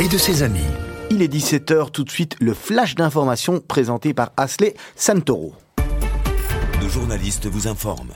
et de ses amis. Il est 17h, tout de suite le flash d'information présenté par Asley Santoro. Nos journalistes vous informent.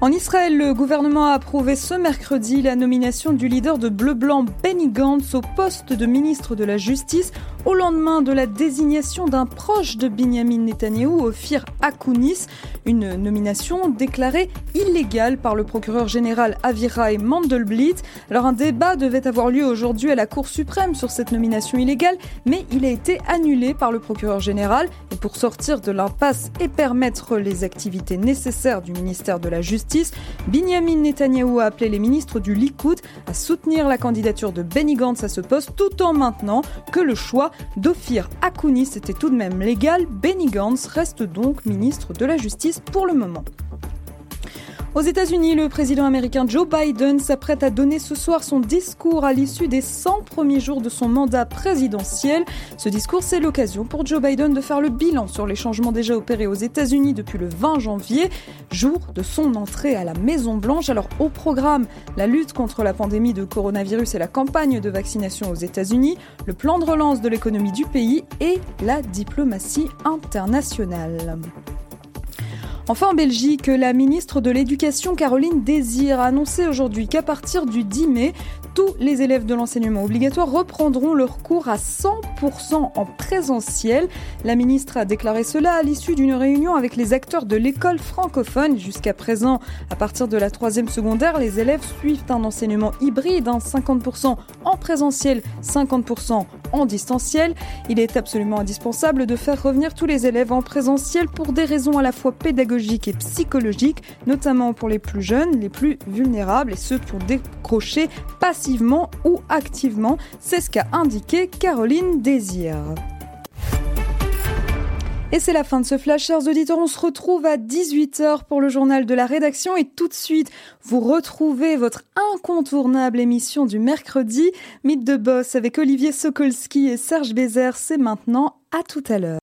En Israël, le gouvernement a approuvé ce mercredi la nomination du leader de Bleu-Blanc Benny Gantz au poste de ministre de la Justice au lendemain de la désignation d'un proche de Benjamin Netanyahou, Ophir Akounis, une nomination déclarée illégale par le procureur général Avirai Mandelblit. Alors un débat devait avoir lieu aujourd'hui à la Cour suprême sur cette nomination illégale, mais il a été annulé par le procureur général. Et pour sortir de l'impasse et permettre les activités nécessaires du ministère de la Justice, Binyamin Netanyahou a appelé les ministres du Likoud à soutenir la candidature de Benny Gantz à ce poste tout en maintenant que le choix d'Ophir Akounis était tout de même légal. Benny Gantz reste donc ministre de la Justice pour le moment. Aux États-Unis, le président américain Joe Biden s'apprête à donner ce soir son discours à l'issue des 100 premiers jours de son mandat présidentiel. Ce discours, c'est l'occasion pour Joe Biden de faire le bilan sur les changements déjà opérés aux États-Unis depuis le 20 janvier, jour de son entrée à la Maison-Blanche. Alors, au programme, la lutte contre la pandémie de coronavirus et la campagne de vaccination aux États-Unis, le plan de relance de l'économie du pays et la diplomatie internationale. Enfin, en Belgique, la ministre de l'Éducation, Caroline Désir, a annoncé aujourd'hui qu'à partir du 10 mai, tous les élèves de l'enseignement obligatoire reprendront leurs cours à 100% en présentiel. La ministre a déclaré cela à l'issue d'une réunion avec les acteurs de l'école francophone. Jusqu'à présent, à partir de la troisième secondaire, les élèves suivent un enseignement hybride, 50% en présentiel, 50% en distanciel. Il est absolument indispensable de faire revenir tous les élèves en présentiel pour des raisons à la fois pédagogiques et psychologiques, notamment pour les plus jeunes, les plus vulnérables et ceux qui ont décroché passivement ou activement. C'est ce qu'a indiqué Caroline Désir. Et c'est la fin de ce flash, chers auditeurs. On se retrouve à 18h pour le journal de la rédaction et tout de suite, vous retrouvez votre incontournable émission du mercredi, Mythe de Boss avec Olivier Sokolski et Serge Bézère. C'est maintenant. À tout à l'heure.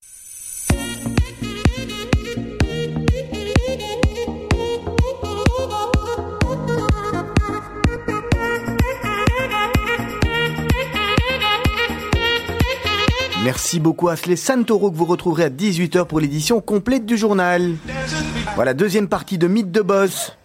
Merci beaucoup à Sley Santoro que vous retrouverez à 18h pour l'édition complète du journal. Voilà, deuxième partie de Mythe de Boss.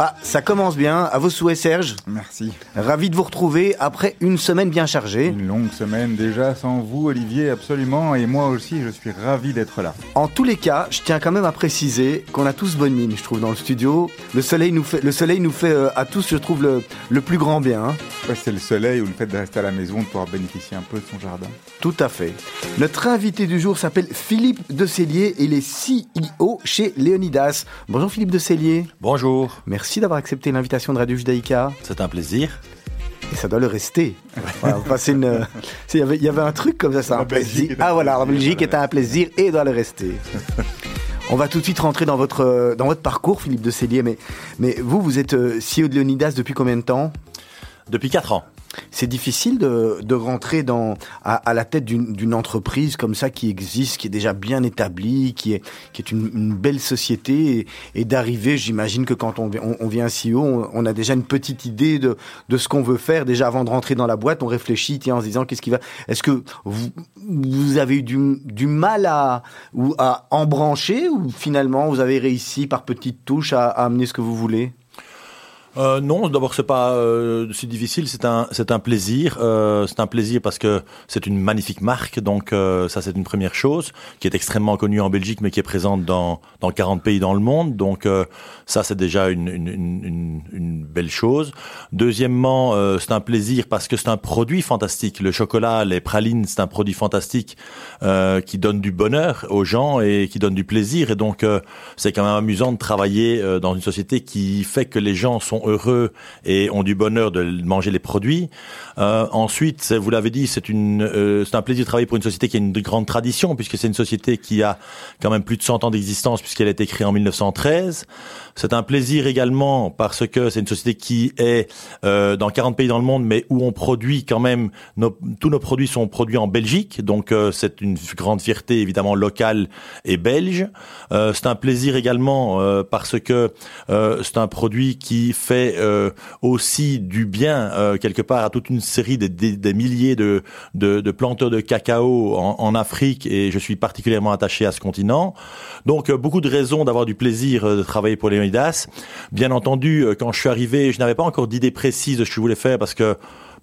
Ah, ça commence bien. À vos souhaits, Serge. Merci. Ravi de vous retrouver après une semaine bien chargée. Une longue semaine déjà sans vous, Olivier, absolument. Et moi aussi, je suis ravi d'être là. En tous les cas, je tiens quand même à préciser qu'on a tous bonne mine, je trouve, dans le studio. Le soleil nous fait, le soleil nous fait euh, à tous, je trouve, le, le plus grand bien. Hein. Ouais, c'est le soleil ou le fait de rester à la maison, de pouvoir bénéficier un peu de son jardin. Tout à fait. Notre invité du jour s'appelle Philippe de Cellier et il est CEO chez Léonidas. Bonjour Philippe de Cellier. Bonjour. Merci d'avoir accepté l'invitation de Radio Judaïka. C'est un plaisir. Et ça doit le rester. Voilà, une... il, y avait, il y avait un truc comme ça, c'est un plaisir. Ah voilà, en Belgique est un plaisir et doit le rester. On va tout de suite rentrer dans votre, dans votre parcours, Philippe de Cellier. Mais, mais vous, vous êtes euh, CEO de Léonidas depuis combien de temps? Depuis 4 ans. C'est difficile de, de rentrer dans, à, la tête d'une entreprise comme ça qui existe, qui est déjà bien établie, qui est, qui est une, belle société et, d'arriver, j'imagine que quand on, on, vient CEO, on, on a déjà une petite idée de, de ce qu'on veut faire. Déjà avant de rentrer dans la boîte, on réfléchit tiens, en se disant qu'est-ce qui va. Est-ce que vous, vous avez eu du, du mal à, ou à embrancher ou finalement vous avez réussi par petites touches à amener ce que vous voulez? Euh, non, d'abord c'est pas euh, si difficile, c'est un c'est un plaisir, euh, c'est un plaisir parce que c'est une magnifique marque, donc euh, ça c'est une première chose qui est extrêmement connue en Belgique mais qui est présente dans dans 40 pays dans le monde, donc euh, ça c'est déjà une, une, une, une belle chose. Deuxièmement, euh, c'est un plaisir parce que c'est un produit fantastique. Le chocolat, les pralines, c'est un produit fantastique qui donne du bonheur aux gens et qui donne du plaisir et donc c'est quand même amusant de travailler dans une société qui fait que les gens sont heureux et ont du bonheur de manger les produits. Euh, ensuite, vous l'avez dit, c'est euh, un plaisir de travailler pour une société qui a une grande tradition, puisque c'est une société qui a quand même plus de 100 ans d'existence, puisqu'elle a été créée en 1913. C'est un plaisir également parce que c'est une société qui est euh, dans 40 pays dans le monde, mais où on produit quand même, nos- tous nos produits sont produits en Belgique, donc euh, c'est une grande fierté évidemment locale et belge. Euh, c'est un plaisir également euh, parce que c'est un produit qui fait aussi du bien quelque part à toute une série de, des- milliers de, de, planteurs de cacao en, en Afrique et je suis particulièrement attaché à ce continent. Donc euh, beaucoup de raisons d'avoir du plaisir euh, de travailler pour Léonidas. Bien entendu, euh, quand je suis arrivé, je n'avais pas encore d'idée précise de ce que je voulais faire parce que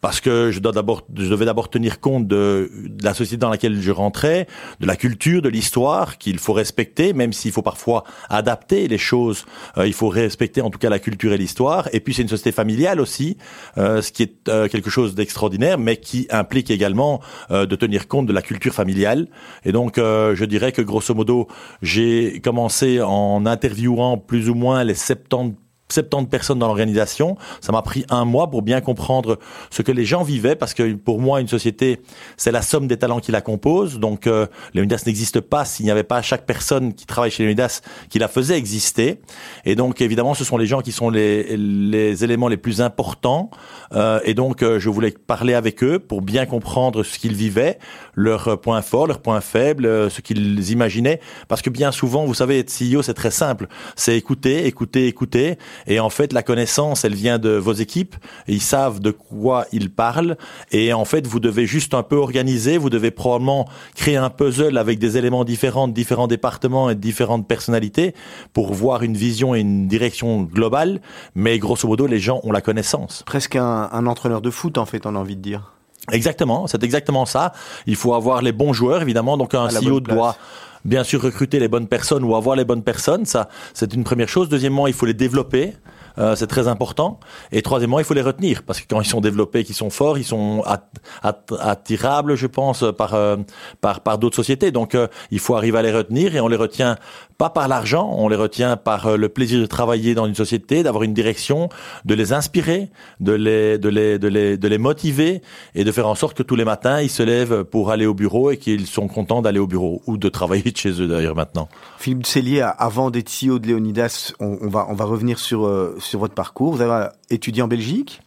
parce que je, dois je devais d'abord tenir compte de, la société dans laquelle je rentrais, de la culture, de l'histoire qu'il faut respecter, même s'il faut parfois adapter les choses. Euh, il faut respecter en tout cas la culture et l'histoire. Et puis c'est une société familiale aussi, euh, ce qui est euh, quelque chose d'extraordinaire, mais qui implique également de tenir compte de la culture familiale. Et donc je dirais que grosso modo, j'ai commencé en interviewant plus ou moins les 70 70 personnes dans l'organisation. Ça m'a pris un mois pour bien comprendre ce que les gens vivaient, parce que pour moi, une société, c'est la somme des talents qui la composent. Donc, euh, Leonidas n'existe pas s'il n'y avait pas chaque personne qui travaille chez Leonidas qui la faisait exister. Et donc, évidemment, ce sont les gens qui sont les, les éléments les plus importants. Euh, et donc, euh, je voulais parler avec eux pour bien comprendre ce qu'ils vivaient, leurs points forts, leurs points faibles, euh, ce qu'ils imaginaient. Parce que bien souvent, vous savez, être CEO, c'est très simple. C'est écouter, écouter, écouter. Et en fait, la connaissance, elle vient de vos équipes. Ils savent de quoi ils parlent. Et en fait, vous devez juste un peu organiser. Vous devez probablement créer un puzzle avec des éléments différents de différents départements et de différentes personnalités pour voir une vision et une direction globale. Mais grosso modo, les gens ont la connaissance. Presque un, un entraîneur de foot, en fait, on a envie de dire. Exactement, c'est exactement ça. Il faut avoir les bons joueurs, évidemment. Donc un CEO doit bien sûr recruter les bonnes personnes ou avoir les bonnes personnes. Ça, c'est une première chose. Deuxièmement, il faut les développer. Euh, c'est très important. Et troisièmement, il faut les retenir parce que quand ils sont développés, qu'ils sont forts, ils sont at- at- attirables, je pense, par euh, par par d'autres sociétés. Donc, euh, il faut arriver à les retenir et on les retient pas par l'argent, on les retient par euh, le plaisir de travailler dans une société, d'avoir une direction, de les inspirer, de les de les de les de les motiver et de faire en sorte que tous les matins ils se lèvent pour aller au bureau et qu'ils sont contents d'aller au bureau ou de travailler de chez eux d'ailleurs maintenant. Philippe Ducellier, avant d'être CEO de Léonidas, on, on va, on va revenir sur, euh, sur votre parcours. Vous avez étudié en Belgique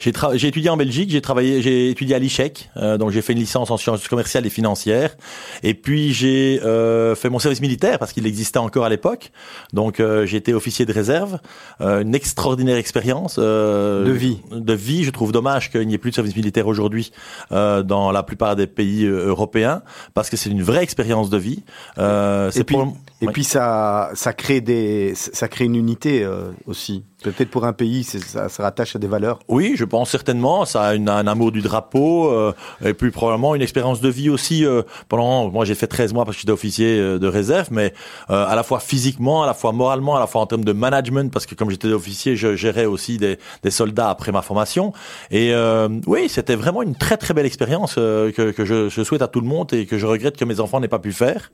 J'ai tra- j'ai étudié en Belgique, j'ai travaillé, j'ai étudié à l'ICHEC, euh, donc j'ai fait une licence en sciences commerciales et financières. Et puis j'ai euh, fait mon service militaire parce qu'il existait encore à l'époque. Donc euh, j'ai été officier de réserve, euh, une extraordinaire expérience De vie. De vie, je trouve dommage qu'il n'y ait plus de service militaire aujourd'hui dans la plupart des pays européens parce que c'est une vraie expérience de vie. C'est Et puis, pour- et Oui. puis ça, ça crée des, ça crée une unité aussi. Peut-être pour un pays, ça se rattache à des valeurs. Oui, je pense certainement. Ça a une- un amour du drapeau euh, et puis probablement une expérience de vie aussi. euh, pendant, moi, j'ai fait 13 mois parce que j'étais officier euh, de réserve, mais euh, à la fois physiquement, à la fois moralement, à la fois en termes de management, parce que comme j'étais officier, je gérais aussi des, des soldats après ma formation. Et euh, oui, c'était vraiment une très très belle expérience euh, que, que je, je souhaite à tout le monde et que je regrette que mes enfants n'aient pas pu faire.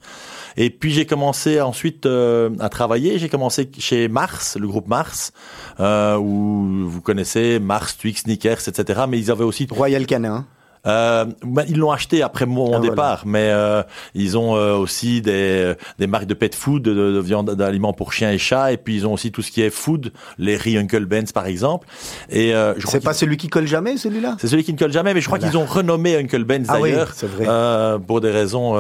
Et puis j'ai commencé ensuite à travailler. J'ai commencé chez Mars, le groupe Mars, euh, où vous connaissez Mars, Twix, Snickers, etc. Mais ils avaient aussi Royal Canin. euh, ben, ils l'ont acheté après mon, Ah, voilà. départ, mais euh, ils ont euh, aussi des, des marques de pet food, de, de viande, d'aliments pour chiens et chats, et puis ils ont aussi tout ce qui est food, les riz Uncle Ben's par exemple. Et C'est pas celui qui colle jamais, celui-là? C'est celui qui ne colle jamais, mais je crois Voilà. qu'ils ont renommé Uncle Ben's Ah d'ailleurs, pour des raisons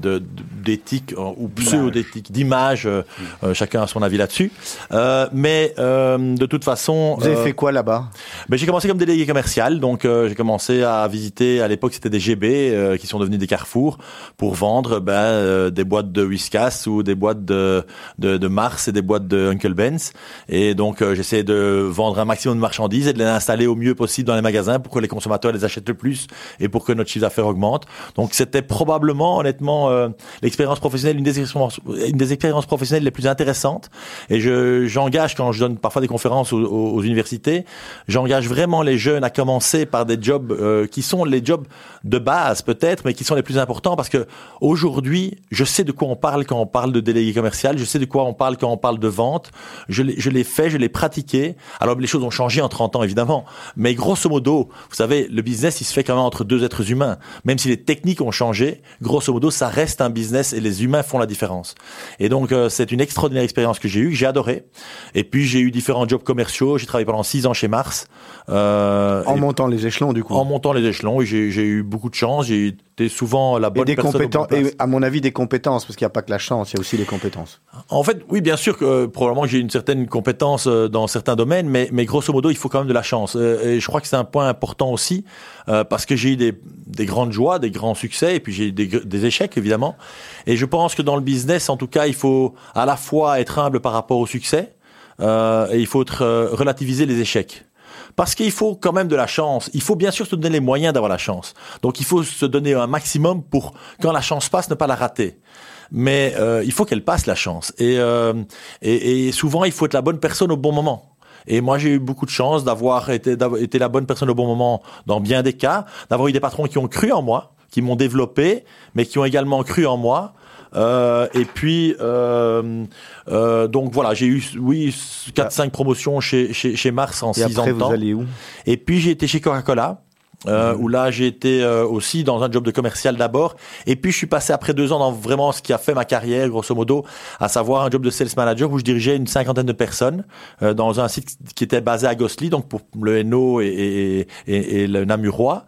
de- de- d'éthique euh, ou pseudo-d'éthique, d'image. euh, euh, chacun a son avis là-dessus. Euh, mais de toute façon, Vous avez fait quoi là-bas? ben, j'ai commencé comme délégué commercial, donc j'ai commencé à visiter. À l'époque, c'était des GB qui sont devenus des carrefours pour vendre ben, des boîtes de Whiskas ou des boîtes de, de, de Mars et des boîtes de Uncle Ben's. Et donc, j'essayais de vendre un maximum de marchandises et de les installer au mieux possible dans les magasins pour que les consommateurs les achètent le plus et pour que notre chiffre d'affaires augmente. Donc, c'était probablement, honnêtement, euh, l'expérience professionnelle, une des expériences, professionnelles les plus intéressantes. Et je j'engage quand je donne parfois des conférences aux, universités, j'engage vraiment les jeunes à commencer par des jobs euh, qui sont les jobs de base peut-être, mais qui sont les plus importants parce que aujourd'hui, je sais de quoi on parle quand on parle de délégué commercial, je sais de quoi on parle quand on parle de vente. Je je l'ai fait, je l'ai pratiqué. Alors les choses ont changé en 30 ans évidemment, mais grosso modo, vous savez, le business il se fait quand même entre deux êtres humains. Même si les techniques ont changé, grosso modo, ça reste un business et les humains font la différence. Et donc euh, c'est une extraordinaire expérience que j'ai eue, que j'ai adoré. Et puis j'ai eu différents jobs commerciaux. J'ai travaillé pendant six ans chez Mars. Euh, En montant les échelons, du coup. en montant les échelons, j'ai eu beaucoup de chance. J'ai eu es souvent la Et bonne des personne. compétences, et à mon avis, des compétences, parce qu'il n'y a pas que la chance, il y a aussi les compétences. En fait, oui, bien sûr que euh, probablement que j'ai une certaine compétence euh, dans certains domaines, mais, mais grosso modo, il faut quand même de la chance. Euh, et je crois que c'est un point important aussi, parce que j'ai eu des, des grandes joies, des grands succès, et puis j'ai eu des, des échecs, évidemment. Et je pense que dans le business, en tout cas, il faut à la fois être humble par rapport au succès, et il faut être, relativiser les échecs. Parce qu'il faut quand même de la chance. Il faut bien sûr se donner les moyens d'avoir la chance. Donc il faut se donner un maximum pour, quand la chance passe, ne pas la rater. Mais euh, il faut qu'elle passe la chance. Et, euh, et, et souvent, il faut être la bonne personne au bon moment. Et moi, j'ai eu beaucoup de chance d'avoir été, été la bonne personne au bon moment dans bien des cas, d'avoir eu des patrons qui ont cru en moi, qui m'ont développé, mais qui ont également cru en moi. Euh, et puis, euh, euh, donc voilà, j'ai eu, oui, 4-5 promotions chez, chez, chez Mars en Et 6 ans de vous temps. allez où? Et puis j'ai été chez Coca-Cola. Euh, où là j'ai été euh, aussi dans un job de commercial d'abord. Et puis je suis passé après deux ans dans vraiment ce qui a fait ma carrière grosso modo à savoir un job de sales manager où je dirigeais une cinquantaine de personnes euh, dans un site qui était basé à Gosselies donc pour le Hainaut et, et, et, et le Namurois.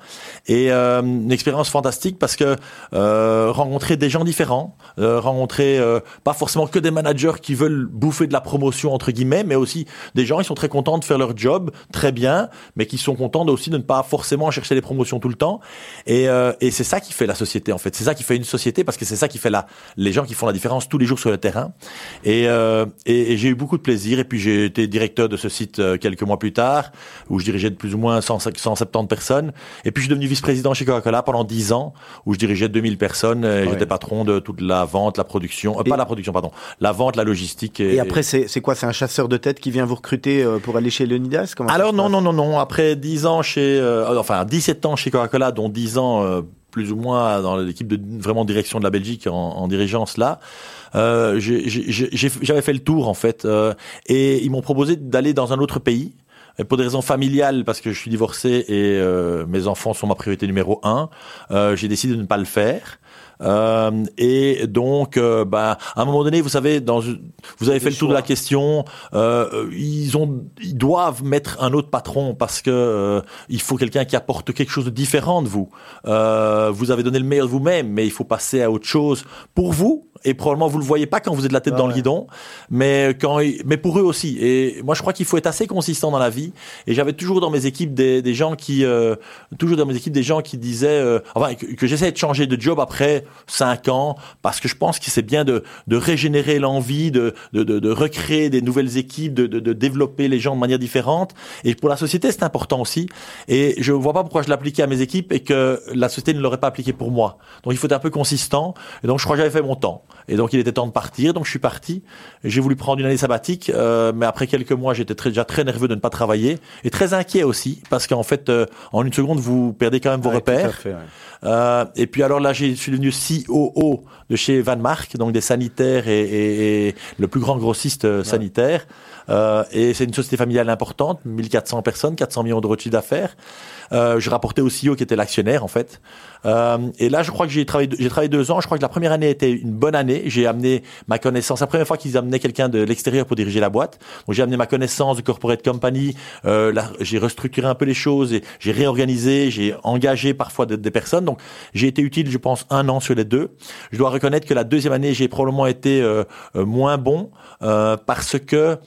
Et euh, une expérience fantastique parce que euh, rencontrer des gens différents rencontrer pas forcément que des managers qui veulent bouffer de la promotion entre guillemets mais aussi des gens qui sont très contents de faire leur job très bien mais qui sont contents aussi de ne pas forcément chercher les promotions tout le temps. Et, euh, et c'est ça qui fait la société en fait. C'est ça qui fait une société parce que c'est ça qui fait la les gens qui font la différence tous les jours sur le terrain. Et, euh, et, et j'ai eu beaucoup de plaisir. Et puis j'ai été directeur de ce site euh, quelques mois plus tard où je dirigeais de plus ou moins 100, 170 personnes. Et puis je suis devenu vice-président chez Coca-Cola pendant 10 ans où je dirigeais 2000 personnes. Et Ouais. j'étais patron de toute la vente la production euh, pas la production pardon la vente la logistique et, Et après, c'est c'est quoi? C'est un chasseur de tête qui vient vous recruter pour aller chez Leonidas? Comment alors non, non, non, non. Après 10 ans chez, euh, enfin 17 ans chez Coca-Cola, dont 10 ans euh, plus ou moins dans l'équipe de vraiment direction de la Belgique en, dirigeant cela. Euh, J'avais fait le tour en fait, euh, et ils m'ont proposé d'aller dans un autre pays. Et pour des raisons familiales, parce que je suis divorcé et mes enfants sont ma priorité numéro un, j'ai décidé de ne pas le faire. Euh, et donc, euh, bah, à un moment donné, vous savez, dans, vous avez fait le tour de la question. euh, ils ont, ils doivent mettre un autre patron parce que euh, il faut quelqu'un qui apporte quelque chose de différent de vous. Euh, vous avez donné le meilleur de vous-même, mais il faut passer à autre chose pour vous. Et probablement vous le voyez pas quand vous êtes la tête Ah dans le guidon, mais quand, mais pour eux aussi. Et moi, je crois qu'il faut être assez consistant dans la vie. Et j'avais toujours dans mes équipes des, des gens qui, euh, toujours dans mes équipes des gens qui disaient, euh, enfin, que, que j'essaie de changer de job après cinq ans, parce que je pense que c'est bien de, de régénérer l'envie, de, de, de, recréer des nouvelles équipes, de, de, développer les gens de manière différente. Et pour la société, c'est important aussi. Et je vois pas pourquoi je l'appliquais à mes équipes et que la société ne l'aurait pas appliqué pour moi. Donc il faut être un peu consistant. Et donc je crois que j'avais fait mon temps. Et donc il était temps de partir. Donc je suis parti. J'ai voulu prendre une année sabbatique, euh, mais après quelques mois, j'étais très, déjà très nerveux de ne pas travailler et très inquiet aussi parce qu'en fait, euh, en une seconde, vous perdez quand même vos Ouais, tout à repères. fait, ouais. Euh, et puis alors là, je suis devenu COO de chez Van Mark, donc des sanitaires et, et- et le plus grand grossiste euh, sanitaire. Euh, et c'est une société familiale importante, 1400 personnes, 400 millions d'euros de chiffre d'affaires. Euh, je rapportais au CEO qui était l'actionnaire en fait. Euh, et là, je crois que j'ai travaillé, deux ans. Je crois que la première année était une bonne année. J'ai amené ma connaissance. La première fois qu'ils amenaient quelqu'un de l'extérieur pour diriger la boîte. J'ai amené ma connaissance de corporate company. Euh, j'ai restructuré un peu les choses et j'ai réorganisé. J'ai engagé parfois de- des personnes. Donc j'ai été utile, je pense, un an sur les deux. Je dois reconnaître que la deuxième année, j'ai probablement été moins bon parce que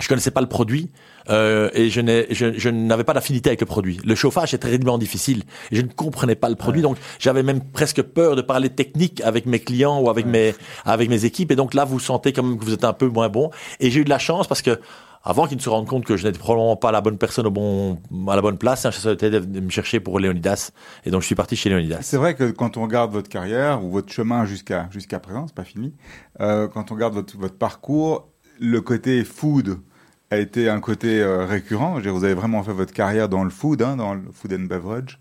je connaissais pas le produit euh, et je n'ai- je, je n'avais pas d'affinité avec le produit. Le chauffage est terriblement difficile et je ne comprenais pas le produit, donc j'avais même presque peur de parler technique avec mes clients ou avec mes avec mes équipes. Et donc là, vous sentez quand même que vous êtes un peu moins bon. Et j'ai eu de la chance parce que avant qu'ils ne se rendent compte que je n'étais probablement pas la bonne personne au bon à la bonne place, un chasseur de venu me chercher pour Leonidas et donc je suis parti chez Leonidas. C'est vrai que quand on regarde votre carrière ou votre chemin jusqu'à jusqu'à présent, c'est pas fini. euh, quand on regarde votre, votre parcours, le côté food a été un côté euh, récurrent. Vous avez vraiment fait votre carrière dans le food, hein, dans le food and beverage,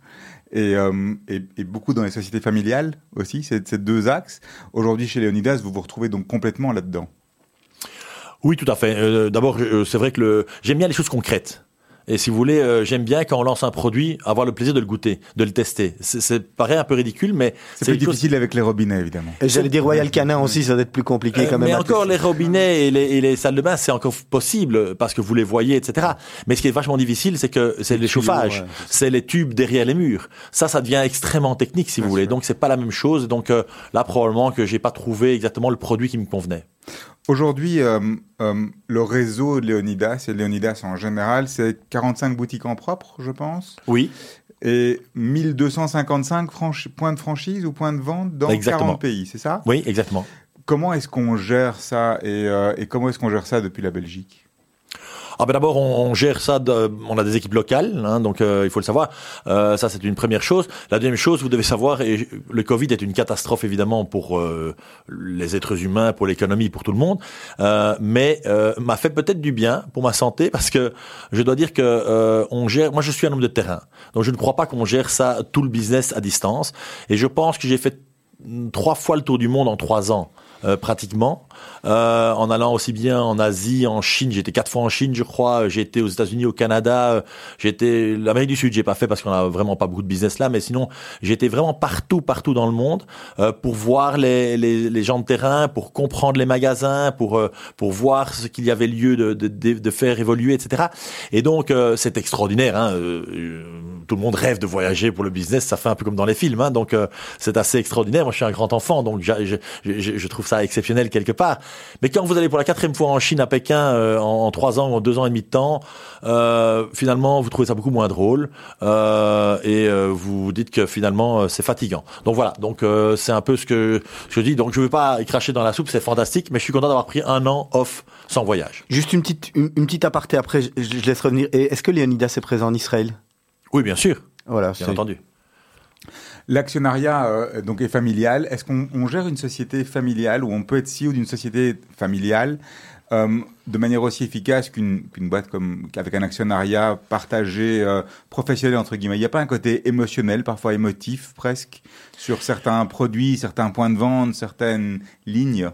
et, euh, et, beaucoup dans les sociétés familiales aussi. C'est ces deux axes. Aujourd'hui, chez Leonidas, vous vous retrouvez donc complètement là-dedans. Oui, tout à fait. Euh, D'abord, c'est vrai que j'aime bien les choses concrètes. Et si vous voulez, euh, j'aime bien quand on lance un produit, avoir le plaisir de le goûter, de le tester. C'est- paraît un peu ridicule, mais C'est plus chose- difficile avec les robinets, évidemment. Et j'allais dire Royal Canin aussi, ça doit être plus compliqué Euh, quand même. mais encore, les robinets et les, et les salles de bain, c'est encore possible parce que vous les voyez, etc. Mais ce qui est vachement difficile, c'est que c'est les chauffages, ouais, c'est les tubes derrière les murs. Ça, ça devient extrêmement technique, si vous voulez. Donc, c'est pas la même chose. Donc, euh, là, probablement que j'ai pas trouvé exactement le produit qui me convenait. Aujourd'hui, euh, euh, le réseau de Léonidas et Léonidas en général, c'est 45 boutiques en propre, je pense, Oui. et 1255 franchi- points de franchise ou points de vente dans Exactement. 40 pays, c'est ça? Oui, exactement. Comment est-ce qu'on gère ça et, euh, et comment est-ce qu'on gère ça depuis la Belgique? Ah ben d'abord, on, gère ça. on a des équipes locales, hein, donc euh, il faut le savoir. Euh, ça, c'est une première chose. La deuxième chose, vous devez savoir, et le Covid est une catastrophe évidemment pour euh, les êtres humains, pour l'économie, pour tout le monde, mais m'a fait peut-être du bien pour ma santé parce que je dois dire que on gère. Moi, je suis un homme de terrain, donc je ne crois pas qu'on gère ça tout le business à distance. Et je pense que j'ai fait trois fois le tour du monde en trois ans. Euh, pratiquement, euh, en allant aussi bien en Asie, en Chine. Été quatre fois en Chine, je crois. J'ai été aux États-Unis, au Canada. euh, été l'Amérique du Sud. J'ai pas fait parce qu'on a vraiment pas beaucoup de business là, mais sinon été vraiment partout, partout dans le monde euh, pour voir les, les, les gens de terrain, pour comprendre les magasins, pour euh, pour voir ce qu'il y avait lieu de, de, de, faire évoluer, etc. Et donc c'est extraordinaire. Hein, tout le monde rêve de voyager pour le business. Ça fait un peu comme dans les films. Hein, donc c'est assez extraordinaire. Moi, je suis un grand enfant, donc je, je, je trouve exceptionnel quelque part. Mais quand vous allez pour la quatrième fois en Chine, à Pékin, euh, en, en trois ans ou en deux ans et demi de temps, euh, finalement, vous trouvez ça beaucoup moins drôle euh, et vous dites que finalement, c'est fatigant. Donc voilà. Donc c'est un peu ce que ce que je dis. Donc je veux pas cracher dans la soupe, c'est fantastique, mais je suis content d'avoir pris un an off sans voyage. Juste une petite, une, une petite aparté après, je, je laisse revenir. Est-ce que Léonidas est présent en Israël? Oui, bien sûr, Voilà, bien entendu. L'actionnariat euh, donc est familial. Est-ce qu'on on gère une société familiale ou on peut être CEO d'une société familiale euh, de manière aussi efficace qu'une qu'une boîte comme avec un actionnariat partagé euh, professionnel entre guillemets? Il n'y a pas un côté émotionnel, parfois émotif presque, sur certains produits, certains points de vente, certaines lignes?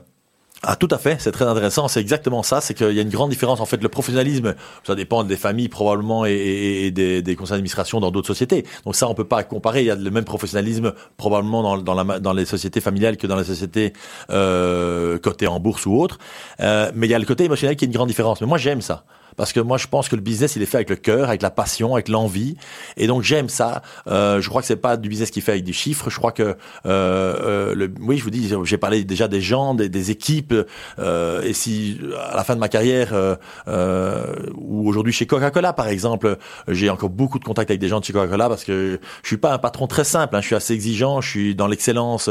Ah, tout à fait, c'est très intéressant. C'est exactement ça. C'est qu'il y a une grande différence. En fait, le professionnalisme, ça dépend des familles probablement et, des, conseils d'administration dans d'autres sociétés. Donc ça, on peut pas comparer. Il y a le même professionnalisme probablement dans les sociétés familiales que dans les sociétés euh, cotées en bourse ou autres. Euh, mais il y a le côté émotionnel qui est une grande différence. Mais moi, j'aime ça. Parce que moi, je pense que le business, il est fait avec le cœur, avec la passion, avec l'envie. Et donc, j'aime ça. Euh, je crois que c'est pas du business qui fait avec des chiffres. Je crois que, euh, euh, le, oui, je vous dis, j'ai parlé déjà des gens, des, équipes. Euh, et si, à la fin de ma carrière, euh, euh, ou aujourd'hui chez Coca-Cola, par exemple, j'ai encore beaucoup de contacts avec des gens de chez Coca-Cola parce que je suis pas un patron très simple. hein. je suis assez exigeant. Je suis dans l'excellence.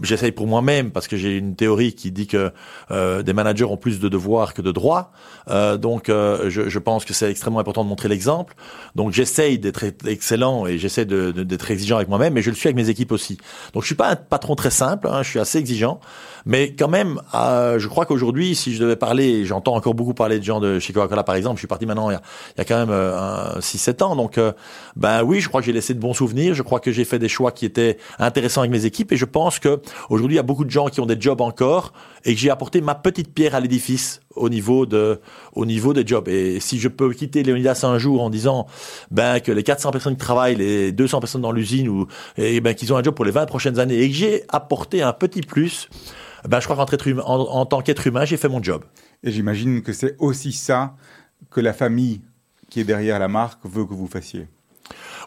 J'essaye pour moi-même parce que j'ai une théorie qui dit que euh, des managers ont plus de devoirs que de droits. Euh, donc, euh, je, pense que c'est extrêmement important de montrer l'exemple. Donc, j'essaye d'être excellent et j'essaie d'être exigeant avec moi-même, mais je le suis avec mes équipes aussi. Donc, je suis pas un patron très simple. hein, je suis assez exigeant, mais quand même, euh, je crois qu'aujourd'hui, si je devais parler, j'entends encore beaucoup parler de gens de chez Coca-Cola, par exemple. Je suis parti maintenant il y a, quand même euh, un 6-7 ans. Donc, euh, ben oui, je crois que j'ai laissé de bons souvenirs. Je crois que j'ai fait des choix qui étaient intéressants avec mes équipes, et je pense que aujourd'hui, il y a beaucoup de gens qui ont des jobs encore, et que j'ai apporté ma petite pierre à l'édifice au niveau de au niveau des jobs et si je peux quitter Léonidas un jour en disant ben que les 400 personnes qui travaillent les 200 personnes dans l'usine ou et ben qu'ils ont un job pour les 20 prochaines années et que j'ai apporté un petit plus ben je crois qu'en être humain- en, en tant qu'être humain j'ai fait mon job Et j'imagine que c'est aussi ça que la famille qui est derrière la marque veut que vous fassiez.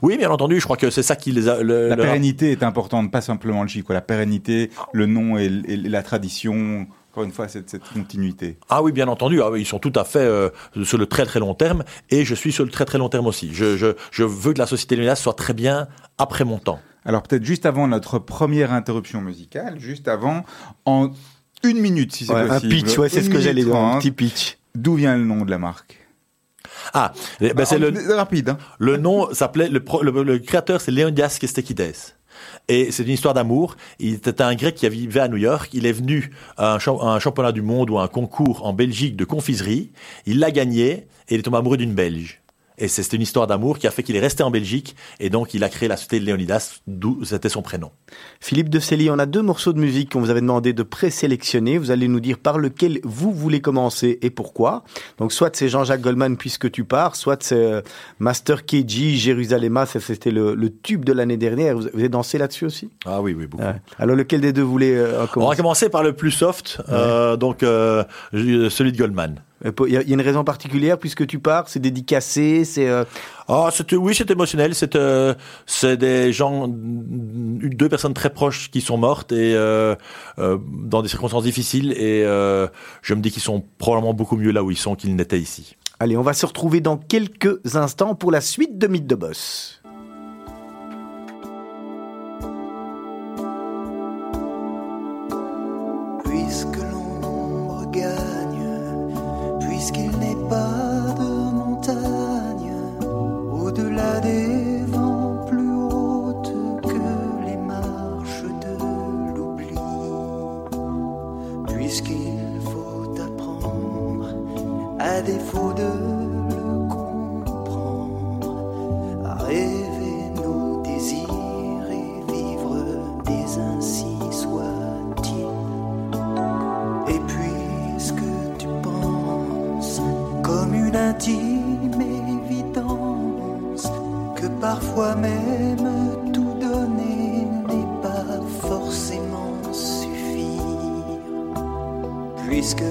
oui bien entendu je crois que c'est ça qui les a le- La le- pérennité est importante, pas simplement le chiffre. La pérennité, le nom et, et la tradition, encore une fois, cette, cette continuité. Ah oui, bien entendu. Ah oui, ils sont tout à fait euh, sur le très très long terme et je suis sur le très très long terme aussi. Je, je, je veux que la société Léonidas soit très bien après mon temps. Alors peut-être juste avant notre première interruption musicale, juste avant, en une minute si c'est Ouais, un possible. pitch, ouais, c'est ce que j'allais dire, un petit pitch. D'où vient le nom de la marque Ah, eh ben c'est Ah, le, rapide. Hein. Le nom s'appelait le, pro- le, le créateur, c'est Leonidas Kestekides. Et c'est une histoire d'amour. Il était un grec qui vivait à New York. Il est venu à un, champ- à un championnat du monde ou à un concours en Belgique de confiserie. Il l'a gagné et il est tombé amoureux d'une Belge. Et c'était une histoire d'amour qui a fait qu'il est resté en Belgique et donc il a créé la société de Léonidas, d'où c'était son prénom. Philippe de Célie, on a deux morceaux de musique qu'on vous avait demandé de présélectionner. Vous allez nous dire par lequel vous voulez commencer et pourquoi. Donc soit c'est Jean-Jacques Goldman puisque tu pars, soit c'est euh, Master KG, Jérusalem, c'était le, le, tube de l'année dernière. Vous, avez dansé là-dessus aussi? Ah oui, oui, beaucoup. Alors lequel des deux vous voulez euh, commencer On va commencer par le plus soft, euh, donc euh, celui de Goldman. Il y a une raison particulière puisque tu pars, c'est dédicacé, c'est. Euh... Ah, oui, c'est émotionnel. C'est euh, c'est des gens, deux personnes très proches qui sont mortes et euh, euh, dans des circonstances difficiles. Et euh, je me dis qu'ils sont probablement beaucoup mieux là où ils sont qu'ils n'étaient ici. Allez, on va se retrouver dans quelques instants pour la suite de Mythe de Boss. à défaut de le comprendre, rêver nos désirs et vivre des ainsi soit-il. Et puisque tu penses comme une intime évidence que parfois même tout donner n'est pas forcément suffire, puisque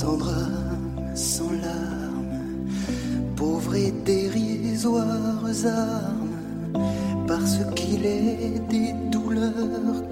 sans drame, sans larmes, pauvres et dérisoires armes, parce qu'il est des douleurs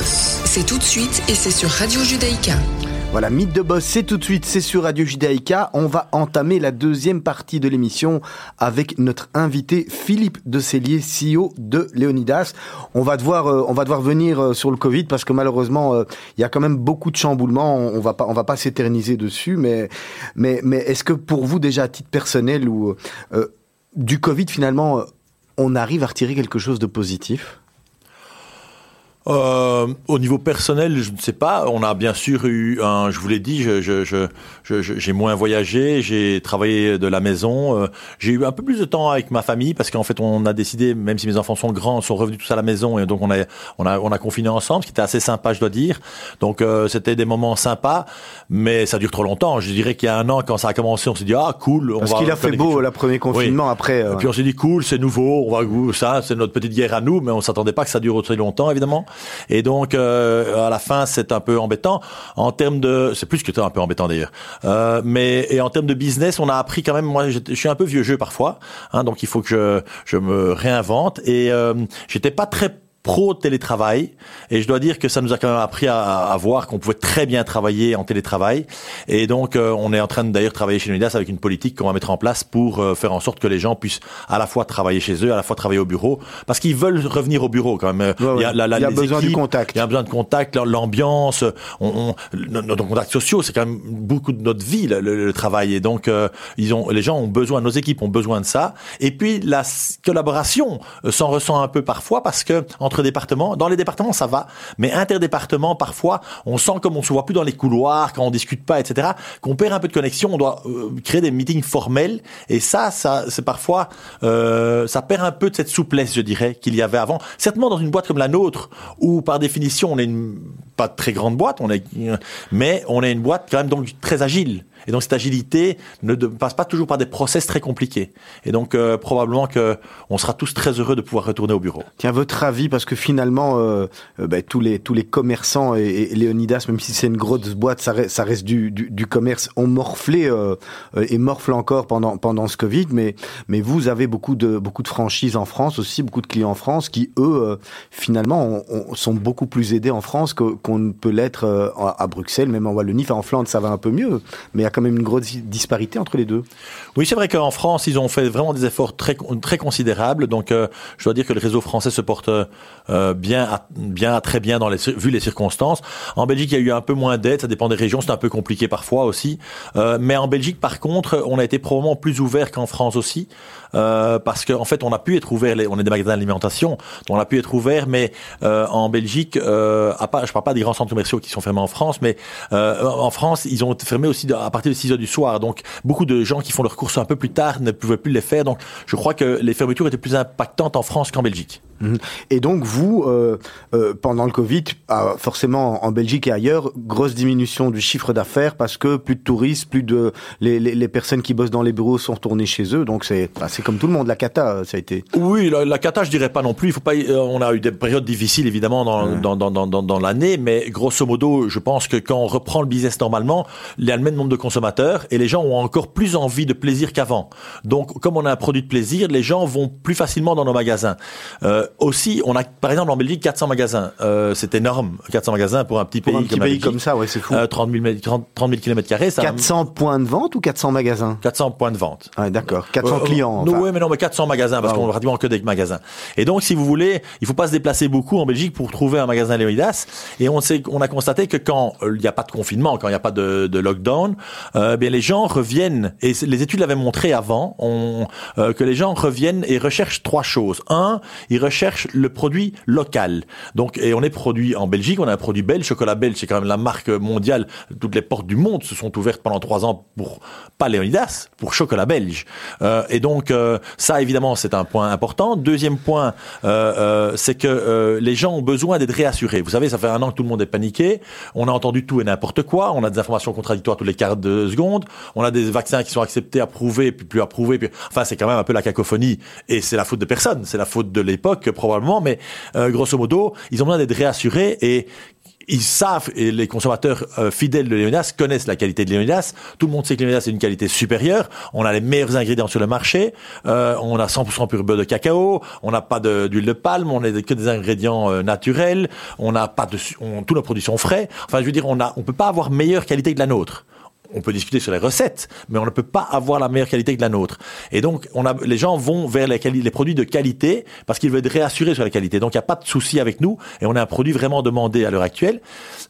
boss. C'est tout de suite et c'est sur Radio Judaïka. Voilà, Mythe de Boss, c'est tout de suite, c'est sur Radio Judaïka. On va entamer la deuxième partie de l'émission avec notre invité Philippe de Cellier, CEO de Léonidas. On va devoir, euh, on va devoir venir euh, sur le Covid parce que malheureusement, euh, il y a quand même beaucoup de chamboulements. On, on va pas, on va pas s'éterniser dessus, mais, mais, mais est-ce que pour vous déjà à titre personnel ou du Covid finalement, on arrive à retirer quelque chose de positif? Euh, au niveau personnel, je ne sais pas. On a bien sûr eu un. Je vous l'ai dit, j'ai je, je, je, moins voyagé, j'ai travaillé de la maison. Euh, j'ai eu un peu plus de temps avec ma famille parce qu'en fait, on a décidé, même si mes enfants sont grands, sont revenus tous à la maison et donc on a on a on a confiné ensemble, ce qui était assez sympa, je dois dire. Donc euh, c'était des moments sympas, mais ça dure trop longtemps. Je dirais qu'il y a un an, quand ça a commencé, on s'est dit ah cool. On parce qu'il a fait beau le premier confinement. Après. Et puis on s'est dit cool, c'est nouveau, on va ça, c'est notre petite guerre à nous, mais on s'attendait pas que ça dure aussi longtemps, évidemment. Et donc, euh, à la fin, c'est un peu embêtant. En termes de, c'est plus que un peu embêtant d'ailleurs. Euh, mais et en termes de business, on a appris quand même. Moi, je suis un peu vieux jeu parfois, hein, donc il faut que je, je me réinvente. Et euh, j'étais pas très pro télétravail et je dois dire que ça nous a quand même appris à, à voir qu'on pouvait très bien travailler en télétravail. Et donc euh, on est en train d'ailleurs travailler chez Nuidas avec une politique qu'on va mettre en place pour euh, faire en sorte que les gens puissent à la fois travailler chez eux à la fois travailler au bureau. Parce qu'ils veulent revenir au bureau quand même. Il y a, la, la, il y a besoin du contact. il y a besoin de contact l'ambiance on, on, nos contacts sociaux c'est quand même beaucoup de notre vie le, le, travail. Et donc euh, ils ont les gens ont besoin nos équipes ont besoin de ça. Et puis la collaboration s'en ressent un peu parfois parce que entre départements. Dans les départements, ça va, mais interdépartements, parfois, on sent comme on se voit plus dans les couloirs, quand on discute pas, etc., qu'on perd un peu de connexion. On doit euh, créer des meetings formels, et ça, ça, c'est parfois, euh, ça perd un peu de cette souplesse, je dirais, qu'il y avait avant. Certainement dans une boîte comme la nôtre, où par définition, on est une pas très grande boîte, on est, mais on est une boîte quand même donc très agile. Et donc cette agilité ne passe pas toujours par des process très compliqués. Et donc euh, probablement que on sera tous très heureux de pouvoir retourner au bureau. Tiens, votre avis, parce que finalement, euh, euh bah, tous les tous les commerçants et, et Léonidas, même si c'est une grosse boîte, ça reste, du, commerce, ont morflé et morflent encore pendant pendant ce Covid. Mais mais vous avez beaucoup de beaucoup de franchises en France aussi, beaucoup de clients en France qui eux finalement on, on, sont beaucoup plus aidés en France qu'on ne peut l'être à Bruxelles, même en Wallonie, en Flandre ça va un peu mieux, quand même une grosse disparité entre les deux. Oui, c'est vrai qu'en France, ils ont fait vraiment des efforts très très considérables. Donc, euh, je dois dire que le réseau français se porte euh, bien, bien, très bien dans les vu les circonstances. En Belgique, il y a eu un peu moins d'aide. Ça dépend des régions, c'est un peu compliqué parfois aussi. Euh, mais en Belgique, par contre, on a été probablement plus ouvert qu'en France aussi. Parce qu'en en fait, on a pu être ouvert. On est des magasins d'alimentation, on a pu être ouvert, mais en Belgique, à pas, je parle pas des grands centres commerciaux qui sont fermés en France, mais en France, ils ont fermé aussi à partir de 6 heures du soir. Donc, beaucoup de gens qui font leurs courses un peu plus tard ne pouvaient plus les faire. Donc, je crois que les fermetures étaient plus impactantes en France qu'en Belgique. Mhm. Et donc vous, euh, euh, pendant le Covid, ah, forcément en Belgique et ailleurs, grosse diminution du chiffre d'affaires parce que plus de touristes, plus de les, les, les, personnes qui bossent dans les bureaux sont retournées chez eux. Donc c'est bah, c'est comme tout le monde, la cata, ça a été. Oui, la, la, cata, je dirais pas non plus. Il faut pas. Euh, on a eu des périodes difficiles évidemment dans ouais. dans, dans, dans, dans, dans l'année, mais grosso modo, je pense que quand on reprend le business normalement, il y a le même nombre de consommateurs et les gens ont encore plus envie de plaisir qu'avant. Donc comme on a un produit de plaisir, les gens vont plus facilement dans nos magasins. Euh, aussi, on a par exemple en Belgique 400 magasins. Euh, c'est énorme, 400 magasins pour un petit pour pays, un petit comme, pays comme ça, ouais, c'est fou. Euh, 30 000 30, 30 000 km carrés. 400 points de vente ou 400 magasins? 400 points de vente. Ah, d'accord. 400 euh, clients. Enfin. Oui, mais non, mais 400 magasins parce ah, qu'on a pratiquement que des magasins. Et donc, si vous voulez, il faut pas se déplacer beaucoup en Belgique pour trouver un magasin Léonidas. Et on sait, on a constaté que quand euh, il n'y a pas de confinement, quand il n'y a pas de, de lockdown, euh, bien les gens reviennent. Et les études l'avaient montré avant, on, euh, que les gens reviennent et recherchent trois choses. Un, ils recherchent le produit local. Donc, et on est produit en Belgique, on a un produit belge, chocolat belge, c'est quand même la marque mondiale. Toutes les portes du monde se sont ouvertes pendant trois ans pour pas Léonidas, pour chocolat belge. Euh, et donc, euh, ça évidemment, c'est un point important. Deuxième point, euh, c'est que les gens ont besoin d'être réassurés. Vous savez, ça fait un an que tout le monde est paniqué. On a entendu tout et n'importe quoi. On a des informations contradictoires tous les quarts de seconde. On a des vaccins qui sont acceptés, approuvés, puis plus approuvés. Enfin, c'est quand même un peu la cacophonie. Et c'est la faute de personne. C'est la faute de l'époque probablement. Mais euh, grosso modo, ils ont besoin d'être réassurés et ils savent, et les consommateurs euh, fidèles de Léonidas connaissent la qualité de Léonidas. Tout le monde sait que Léonidas est une qualité supérieure. On a les meilleurs ingrédients sur le marché. Euh, on a 100% pur beurre de cacao. On n'a pas d'huile de, palme. On n'a que des ingrédients naturels. On n'a pas de, on- tous nos produits sont frais. Enfin, je veux dire, on a, on peut pas avoir meilleure qualité que la nôtre. On peut discuter sur les recettes, mais on ne peut pas avoir la meilleure qualité que la nôtre. Et donc, les gens vont vers les, produits de qualité parce qu'ils veulent être réassurés sur la qualité. Donc, il n'y a pas de souci avec nous et on a un produit vraiment demandé à l'heure actuelle.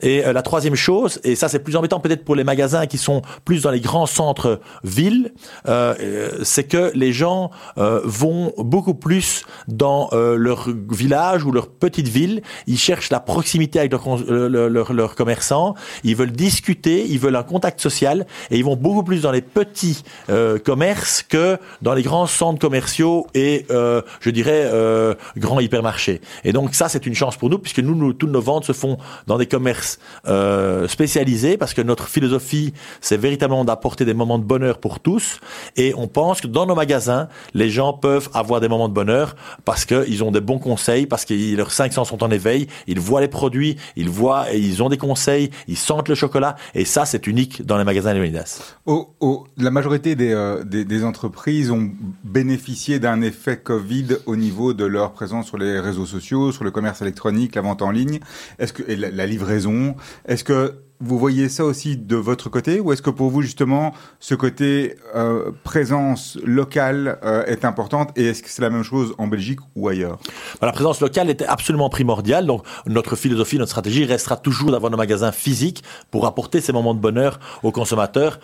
Et euh, la troisième chose, et ça c'est plus embêtant peut-être pour les magasins qui sont plus dans les grands centres villes, euh, euh, c'est que les gens vont beaucoup plus dans leur village ou leur petite ville. Ils cherchent la proximité avec leurs commerçants. Ils veulent discuter, ils veulent un contact social et ils vont beaucoup plus dans les petits euh, commerces que dans les grands centres commerciaux et euh, je dirais euh, grands hypermarchés. Et donc ça c'est une chance pour nous puisque nous, toutes nos ventes se font dans des commerces spécialisés parce que notre philosophie c'est véritablement d'apporter des moments de bonheur pour tous et on pense que dans nos magasins les gens peuvent avoir des moments de bonheur parce qu'ils ont des bons conseils parce que leurs cinq sens sont en éveil ils voient les produits ils voient ils ont des conseils ils sentent le chocolat et ça c'est unique dans les magasins La majorité des, euh, des entreprises ont bénéficié d'un effet Covid au niveau de leur présence sur les réseaux sociaux, sur le commerce électronique, la vente en ligne, est-ce que et la, la livraison. Est-ce que vous voyez ça aussi de votre côté, ou est-ce que pour vous justement ce côté euh, présence locale euh, est importante, et est-ce que c'est la même chose en Belgique ou ailleurs? La présence locale était absolument primordiale. Donc, notre philosophie, notre stratégie restera toujours d'avoir nos magasins physiques pour apporter ces moments de bonheur aux consommateurs.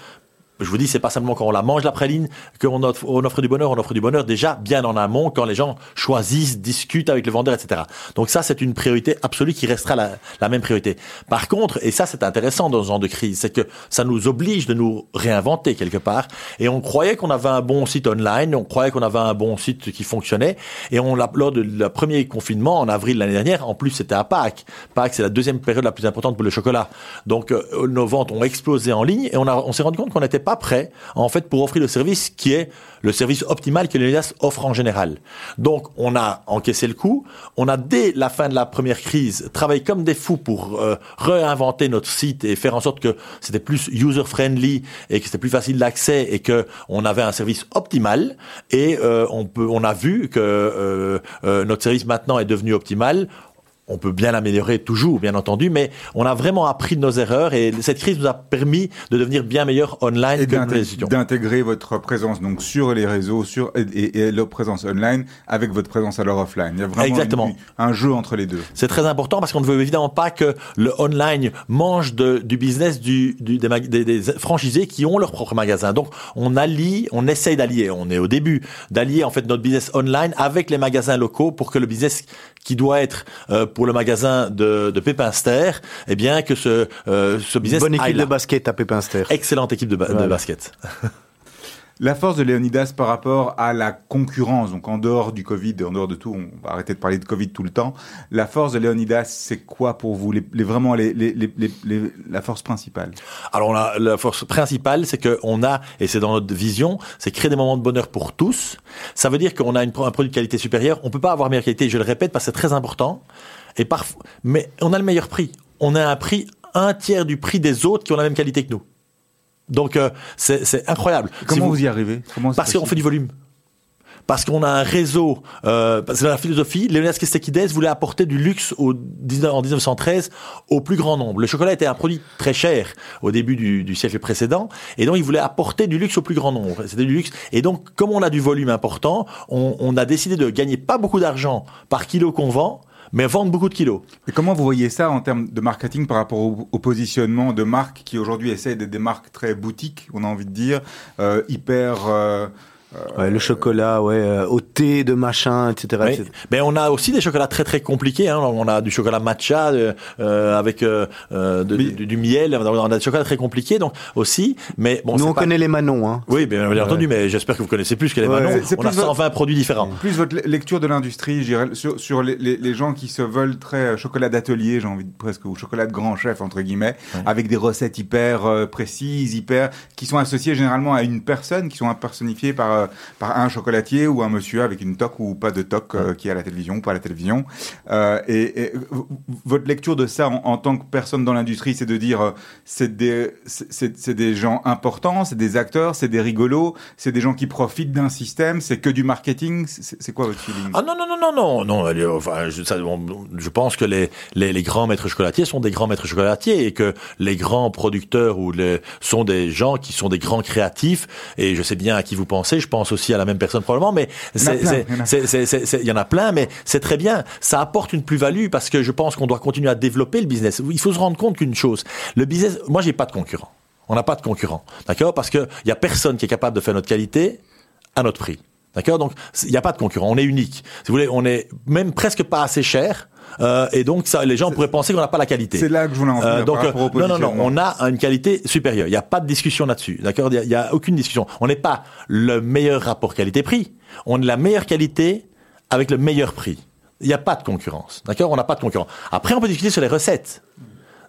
Je vous dis, c'est pas simplement quand on la mange la praline qu'on offre, on offre du bonheur, on offre du bonheur déjà bien en amont quand les gens choisissent, discutent avec le vendeur, etc. Donc ça, c'est une priorité absolue qui restera la, même priorité. Par contre, et ça c'est intéressant dans ce genre de crise, c'est que ça nous oblige de nous réinventer quelque part. Et on croyait qu'on avait un bon site online, on croyait qu'on avait un bon site qui fonctionnait. Et on lors de le premier confinement en avril l'année dernière, en plus c'était à Pâques. Pâques c'est la deuxième période la plus importante pour le chocolat. Donc euh, nos ventes ont explosé en ligne et on, on s'est rendu compte qu'on n'était pas prêt en fait pour offrir le service qui est le service optimal que Leonidas offre en général. Donc on a encaissé le coup, on a dès la fin de la première crise travaillé comme des fous pour euh, réinventer notre site et faire en sorte que c'était plus user friendly et que c'était plus facile d'accès et que on avait un service optimal. Et euh, on peut on a vu que euh, notre service maintenant est devenu optimal on peut bien l'améliorer toujours, bien entendu, mais on a vraiment appris de nos erreurs et cette crise nous a permis de devenir bien meilleur online et que nous l'étions. d'intégrer votre présence donc sur les réseaux, sur et, et- et leur présence online avec votre présence alors offline. Il y a vraiment Exactement. une- un jeu entre les deux. C'est très important parce qu'on ne veut évidemment pas que le online mange de- du business du, du- des, des- des franchisés qui ont leur propre magasin. Donc on allie, on essaye d'allier, on est au début, d'allier en fait notre business online avec les magasins locaux pour que le business qui doit être euh, pour le magasin de, de Pépinster, eh bien que ce, euh, ce business Bonne aille équipe là. de basket à Pépinster. Excellente équipe de, ba- de Voilà. basket. La force de Léonidas par rapport à la concurrence, donc en dehors du Covid, en dehors de tout, on va arrêter de parler de Covid tout le temps. La force de Léonidas, c'est quoi pour vous les, les- vraiment les, les, les, les- les- la force principale? Alors la, la force principale, c'est qu'on a, et c'est dans notre vision, c'est créer des moments de bonheur pour tous. Ça veut dire qu'on a une, un produit de qualité supérieure. On peut pas avoir meilleure qualité, je le répète, parce que c'est très important. Et parfois, mais on a le meilleur prix. On a un prix un tiers du prix des autres qui ont la même qualité que nous. Donc euh, c'est c'est incroyable. Comment Si vous, y arrivez? Comment c'est Parce qu'on fait du volume. Parce qu'on a un réseau, euh, dans la philosophie, Leonidas Kestekides voulait apporter du luxe au 19 en 1913 au plus grand nombre. Le chocolat était un produit très cher au début du, du siècle précédent, et donc il voulait apporter du luxe au plus grand nombre. C'était du luxe, et donc comme on a du volume important, on, on a décidé de gagner pas beaucoup d'argent par kilo qu'on vend, mais vendre beaucoup de kilos. Et comment vous voyez ça en termes de marketing par rapport au, positionnement de marques qui aujourd'hui essaient d'être des marques très boutiques, on a envie de dire, euh, hyper... euh, Ouais, le chocolat, ouais, euh, au thé de machin, etc. Oui. etc. Mais on a aussi des chocolats très très compliqués. Hein. On a du chocolat matcha euh, euh, avec euh, euh, de- du, du miel. On a des chocolats très compliqués, donc aussi. Mais bon, Nous, on pas- connaît les manons, hein. Oui, bien, bien entendu, mais j'espère que vous connaissez plus que les Ouais, Manons. On a plus votre- 120 produits différents. Plus votre le- lecture de l'industrie, sur, sur les, les, les gens qui se veulent très euh, chocolat d'atelier, j'ai envie de presque, ou chocolat de grand chef, entre guillemets, avec des recettes hyper euh, précises, hyper, qui sont associées généralement à une personne, qui sont impersonnifiées par euh, par un chocolatier ou un monsieur avec une toque ou pas de toque euh, qui est à la télévision ou pas à la télévision. Euh, et, votre lecture de ça en, tant que personne dans l'industrie, c'est de dire c'est des c'est des gens importants, c'est des acteurs, c'est des rigolos, c'est des gens qui profitent d'un système, c'est que du marketing. C'est quoi votre feeling? Ah non non non non non non. Enfin, je, pense que les, les, les grands maîtres chocolatiers sont des grands maîtres chocolatiers et que les grands producteurs ou les sont des gens qui sont des grands créatifs et je sais bien à qui vous pensez, pense aussi à la même personne probablement, mais il y en a plein, mais c'est très bien, ça apporte une plus-value parce que je pense qu'on doit continuer à développer le business. Il faut se rendre compte qu'une chose, le business, moi j'ai pas de concurrent, on n'a pas de concurrent, d'accord, parce que il y a personne qui est capable de faire notre qualité à notre prix. D'accord? Donc, il n'y a pas de concurrent. On est unique. Si vous voulez, on est même presque pas assez cher euh, et donc, ça, les gens pourraient penser qu'on n'a pas la qualité. C'est là que je voulais en venir. Euh, donc, non, non, non, on a une qualité supérieure. Il n'y a pas de discussion là-dessus. D'accord? Il n'y a, aucune discussion. On n'est pas le meilleur rapport qualité-prix. On est la meilleure qualité avec le meilleur prix. Il n'y a pas de concurrence. D'accord? On n'a pas de concurrence. Après, on peut discuter sur les recettes.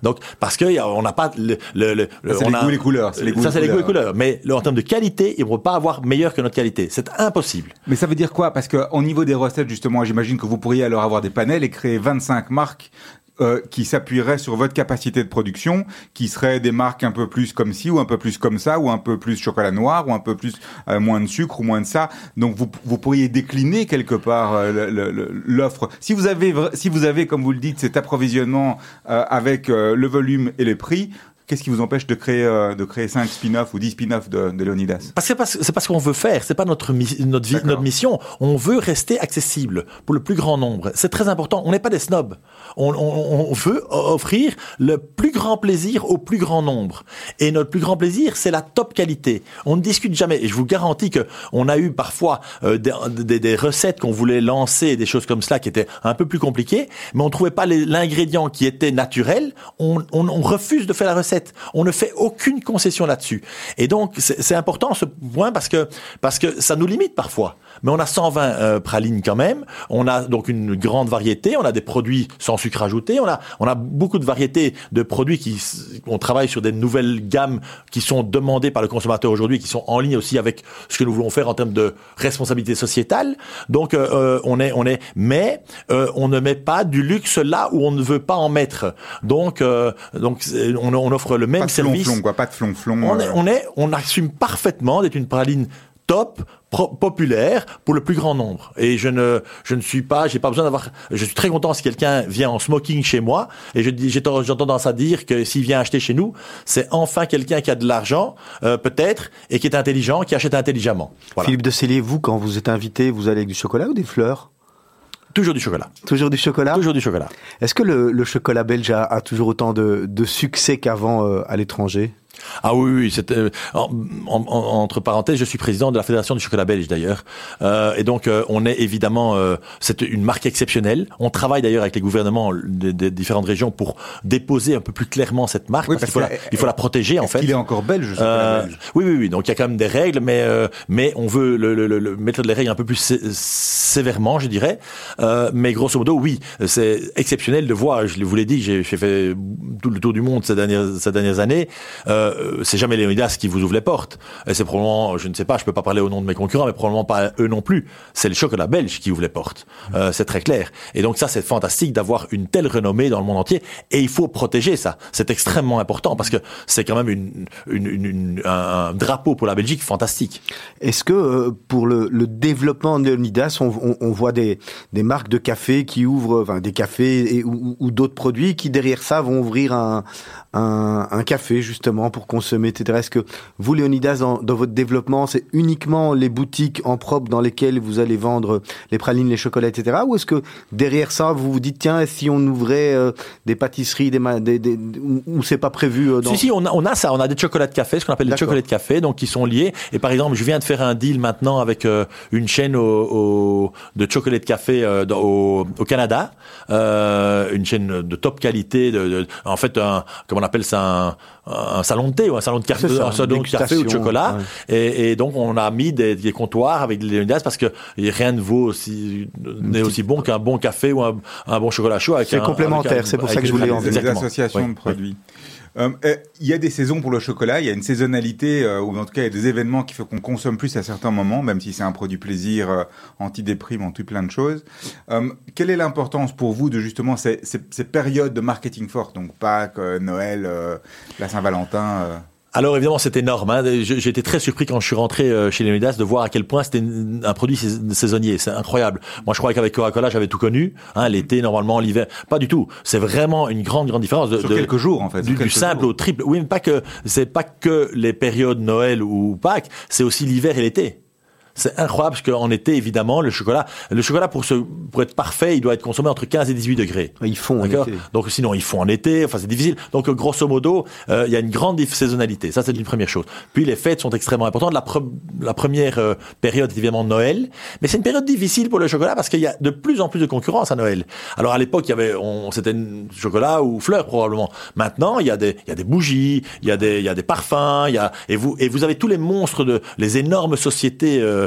Donc, parce que on n'a pas le, le, le on a, les couleurs. Les ça, c'est les goûts et couleurs. Mais en termes de qualité, il ne peut pas avoir meilleur que notre qualité. C'est impossible. Mais ça veut dire quoi? Parce que au niveau des recettes, justement, j'imagine que vous pourriez alors avoir des panels et créer 25 marques euh, qui s'appuierait sur votre capacité de production, qui seraient des marques un peu plus comme ci ou un peu plus comme ça, ou un peu plus chocolat noir, ou un peu plus euh, moins de sucre ou moins de ça. Donc vous, vous pourriez décliner quelque part euh, l'offre. Si vous avez, si vous avez, comme vous le dites, cet approvisionnement avec le volume et les prix, Qu'est-ce qui vous empêche de créer euh, de créer 5 spin-offs ou 10 spin-offs de, de Leonidas? Parce que c'est pas ce qu'on veut faire, c'est pas notre notre, vie, notre mission. On veut rester accessible pour le plus grand nombre. C'est très important. On n'est pas des snobs. On, on, on, veut offrir le plus grand plaisir au plus grand nombre. Et notre plus grand plaisir, c'est la top qualité. On ne discute jamais. Et je vous garantis que on a eu parfois euh, des, des, des, recettes qu'on voulait lancer, des choses comme cela qui étaient un peu plus compliquées, mais on trouvait pas l'ingrédient qui était naturel. On, on, on refuse de faire la recette on ne fait aucune concession là-dessus. Et donc, c'est important ce point parce que, parce que ça nous limite parfois. Mais on a 120 euh, pralines quand même. On a donc une grande variété. On a des produits sans sucre ajouté. On a, on a beaucoup de variétés de produits qui, on travaille sur des nouvelles gammes qui sont demandées par le consommateur aujourd'hui, qui sont en ligne aussi avec ce que nous voulons faire en termes de responsabilité sociétale. Donc, euh, euh, on est, on est, mais on ne met pas du luxe là où on ne veut pas en mettre. Donc, donc on, on offre le même pas de service. Quoi, pas de flonflon. On, est, on, est, on assume parfaitement d'être une praline top, populaire pour le plus grand nombre. Et je ne, je ne suis pas, j'ai pas besoin d'avoir. Je suis très content si quelqu'un vient en smoking chez moi. Et je dis, j'ai tendance à dire que s'il vient acheter chez nous, c'est enfin quelqu'un qui a de l'argent, euh, peut-être, et qui est intelligent, qui achète intelligemment. Voilà. Philippe de Célier, vous, quand vous êtes invité, vous allez avec du chocolat ou des fleurs? Toujours du chocolat. Toujours du chocolat? Toujours du chocolat. Est-ce que le, le, chocolat belge a, a toujours autant de, de succès qu'avant euh, à l'étranger? Ah oui, oui, euh, entre parenthèses, je suis président de la fédération du chocolat belge d'ailleurs, euh, et donc euh, on est évidemment euh, c'est une marque exceptionnelle. On travaille d'ailleurs avec les gouvernements des, des, différentes régions pour déposer un peu plus clairement cette marque. Oui, parce, qu'il faut, la, il faut la protéger en fait. Il est encore belge. belge? Oui, oui, oui. Donc il y a quand même des règles, mais mais on veut le, le, le, mettre les règles un peu plus sévèrement, je dirais. mais grosso modo, oui, c'est exceptionnel de voir. Je vous l'ai dit, j'ai fait tout le tour du monde ces dernières ces dernières années. Euh, c'est jamais Léonidas qui vous ouvre les portes. Et c'est probablement, je ne sais pas, je peux pas parler au nom de mes concurrents, mais probablement pas eux non plus. C'est le chocolat belge qui ouvre les portes. Euh, c'est très clair. Et donc ça, c'est fantastique d'avoir une telle renommée dans le monde entier. Et il faut protéger ça. C'est extrêmement important parce que c'est quand même une, une, une, un drapeau pour la Belgique fantastique. Est-ce que euh, pour le, le, développement de Léonidas, on, on, on, voit des, des marques de café qui ouvrent, enfin des cafés et, ou, ou d'autres produits qui derrière ça vont ouvrir un, un, un café justement pour consommer, etc. Est-ce que vous, Léonidas, dans, dans votre développement, c'est uniquement les boutiques en propre dans lesquelles vous allez vendre les pralines, les chocolats, etc. Ou est-ce que derrière ça, vous vous dites, tiens, si on ouvrait euh, des pâtisseries, des, des, des où c'est pas prévu euh, dans... Si, si, on a, on a ça. On a des chocolats de café, ce qu'on appelle des chocolats de café, donc qui sont liés. Et par exemple, je viens de faire un deal maintenant avec euh, une chaîne au, au, de chocolat de café au, au, Canada, une chaîne de top qualité, de, de en fait, un, comment on appelle ça, un, un salon de thé ou un salon de café, C'est ça, un salon de café ou de chocolat. ouais. Et, et donc, on a mis des, des comptoirs avec des Léonidas parce que rien ne vaut aussi, n'est aussi bon qu'un bon café ou un, un bon chocolat chaud. avec C'est complémentaire, c'est pour ça que je voulais en des, associations Oui, de produits. Il y a des saisons pour le chocolat, il y a une saisonnalité, euh, ou en tout cas il y a des événements qui font qu'on consomme plus à certains moments, même si c'est un produit plaisir, euh, antidéprime, anti plein de choses. Euh, quelle est l'importance pour vous de justement ces, ces, périodes de marketing fortes, donc Pâques, euh, Noël, euh, la Saint-Valentin euh, Alors évidemment, c'est énorme. Hein. J'ai été très surpris quand je suis rentré euh, chez Leonidas de voir à quel point c'était un produit sais- saisonnier. C'est incroyable. Moi, je croyais qu'avec Coca-Cola, j'avais tout connu. Hein, L'été, normalement, l'hiver, pas du tout. C'est vraiment une grande, grande différence. De, Sur de- quelques jours en fait. du, simple jours. au triple. Oui, mais pas que. C'est pas que les périodes Noël ou Pâques. C'est aussi l'hiver et l'été. C'est incroyable parce qu'en été, évidemment, le chocolat, le chocolat pour se, pour être parfait, il doit être consommé entre 15 et 18 degrés. Ils font en été. Donc sinon ils font en été. Enfin c'est difficile. Donc euh, grosso modo, euh, il y a une grande saisonnalité. Ça c'est une première chose. Puis les fêtes sont extrêmement importantes. La, pre- la première euh, période est évidemment Noël, mais c'est une période difficile pour le chocolat parce qu'il y a de plus en plus de concurrence à Noël. Alors à l'époque il y avait, on, c'était chocolat ou fleurs probablement. Maintenant il y a des, il y a des bougies, il y a des, il y a des parfums, il y a et vous et vous avez tous les monstres de les énormes sociétés euh,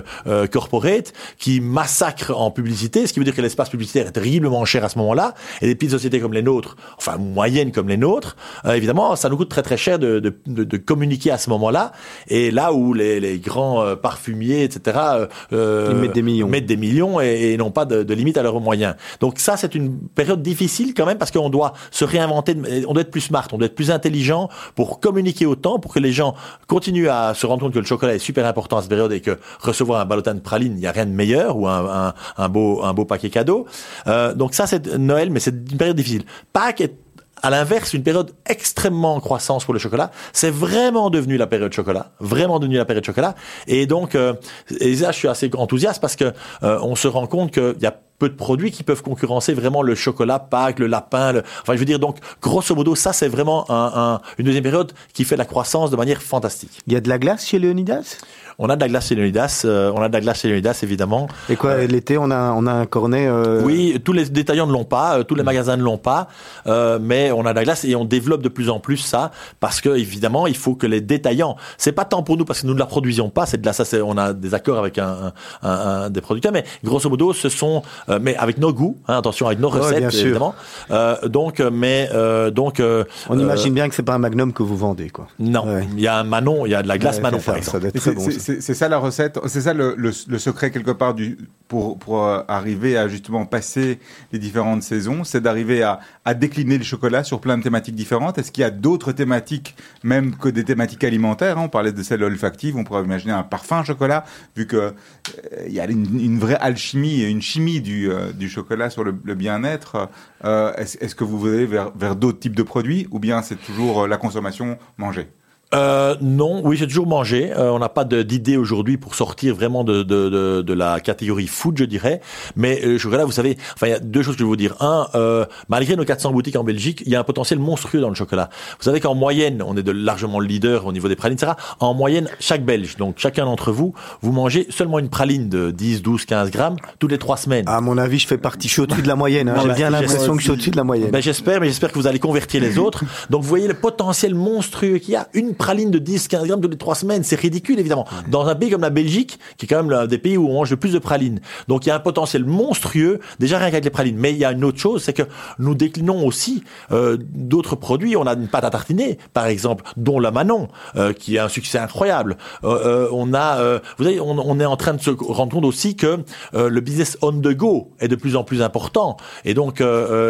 corporate qui massacrent en publicité, ce qui veut dire que l'espace publicitaire est terriblement cher à ce moment-là. Et des petites sociétés comme les nôtres, enfin moyennes comme les nôtres, euh, évidemment, ça nous coûte très très cher de, de, de, de communiquer à ce moment-là. Et là où les, les grands euh, parfumiers, etc., euh, euh, Ils mettent des millions. mettent des millions et, et n'ont pas de, de limite à leurs moyens. Donc ça, c'est une période difficile quand même parce qu'on doit se réinventer, on doit être plus smart, on doit être plus intelligent pour communiquer autant, pour que les gens continuent à se rendre compte que le chocolat est super important à cette période et que recevoir un ballotin de praline, il n'y a rien de meilleur ou un, beau un beau paquet cadeau. Euh, donc ça, c'est Noël, mais c'est une période difficile. Pâques est à l'inverse, une période extrêmement en croissance pour le chocolat. C'est vraiment devenu la période chocolat, vraiment devenu la période chocolat. Et donc, euh, et là, je suis assez enthousiaste parce que euh, on se rend compte qu'il y a peu de produits qui peuvent concurrencer vraiment le chocolat, Pâques, le lapin. Le... Enfin, je veux dire, donc, grosso modo, ça, c'est vraiment un, un, une deuxième période qui fait la croissance de manière fantastique. Il y a de la glace chez Leonidas On a de la glace chez Leonidas, euh, on a de la glace chez Leonidas, évidemment. Et quoi, l'été, on a, on a un cornet euh, Oui, tous les détaillants ne l'ont pas, euh, tous les magasins ne l'ont pas, euh, mais on a de la glace et on développe de plus en plus ça parce que évidemment il faut que les détaillants, c'est pas tant pour nous parce que nous ne la produisons pas, c'est de la, ça, on a des accords avec un, un- un- des producteurs, mais grosso modo ce sont, euh, mais avec nos goûts, hein, attention avec nos Ouais, recettes bien sûr. évidemment, euh, donc euh, mais euh, donc euh, On euh, imagine bien que c'est pas un magnum que vous vendez, quoi. non, Ouais. il y a un Manon, il y a de la glace Ouais, Manon c'est ça, par ça exemple. C'est bon. ça. ça la recette, c'est ça le, le- le secret quelque part du, pour, pour euh, arriver à justement passer les différentes saisons, c'est d'arriver à, à décliner le chocolat sur plein de thématiques différentes. Est-ce qu'il y a d'autres thématiques, même que des thématiques alimentaires hein? On parlait de celle olfactive, on pourrait imaginer un parfum chocolat, vu que euh, y a une, vraie alchimie et une chimie du, euh, chocolat sur le, bien-être. Euh, Est-ce que vous allez vers, vers d'autres types de produits, ou bien c'est toujours euh, la consommation, manger Euh, non, oui, j'ai toujours mangé. Euh, on n'a pas d'idée aujourd'hui pour sortir vraiment de, de, de, de la catégorie food, je dirais. Mais euh, chocolat, vous savez, enfin, il y a deux choses que je vais vous dire. Un, euh, malgré nos 400 boutiques en Belgique, il y a un potentiel monstrueux dans le chocolat. Vous savez qu'en moyenne, on est de largement le leader au niveau des pralines, etc. En moyenne, chaque Belge, donc chacun d'entre vous, vous mangez seulement une praline de 10, 12, 15 grammes toutes les trois semaines. À mon avis, je fais partie, je suis au-dessus de la moyenne. hein. J'ai bah, bien l'impression que je suis au-dessus de la moyenne. Ben, j'espère, mais j'espère que vous allez convertir les autres. Donc, vous voyez le potentiel monstrueux qu'il y a. Une praline de 10, 15 grammes toutes les trois semaines, c'est ridicule, évidemment. Dans un pays comme la Belgique, qui est quand même l'un des pays où on mange le plus de pralines. Donc, il y a un potentiel monstrueux, déjà rien qu'avec les pralines. Mais il y a une autre chose, c'est que nous déclinons aussi euh, d'autres produits. On a une pâte à tartiner, par exemple, dont la Manon, euh, qui a un succès incroyable. Euh, on a, vous savez, on, on est en train de se rendre compte aussi que le business on the go est de plus en plus important. Et donc,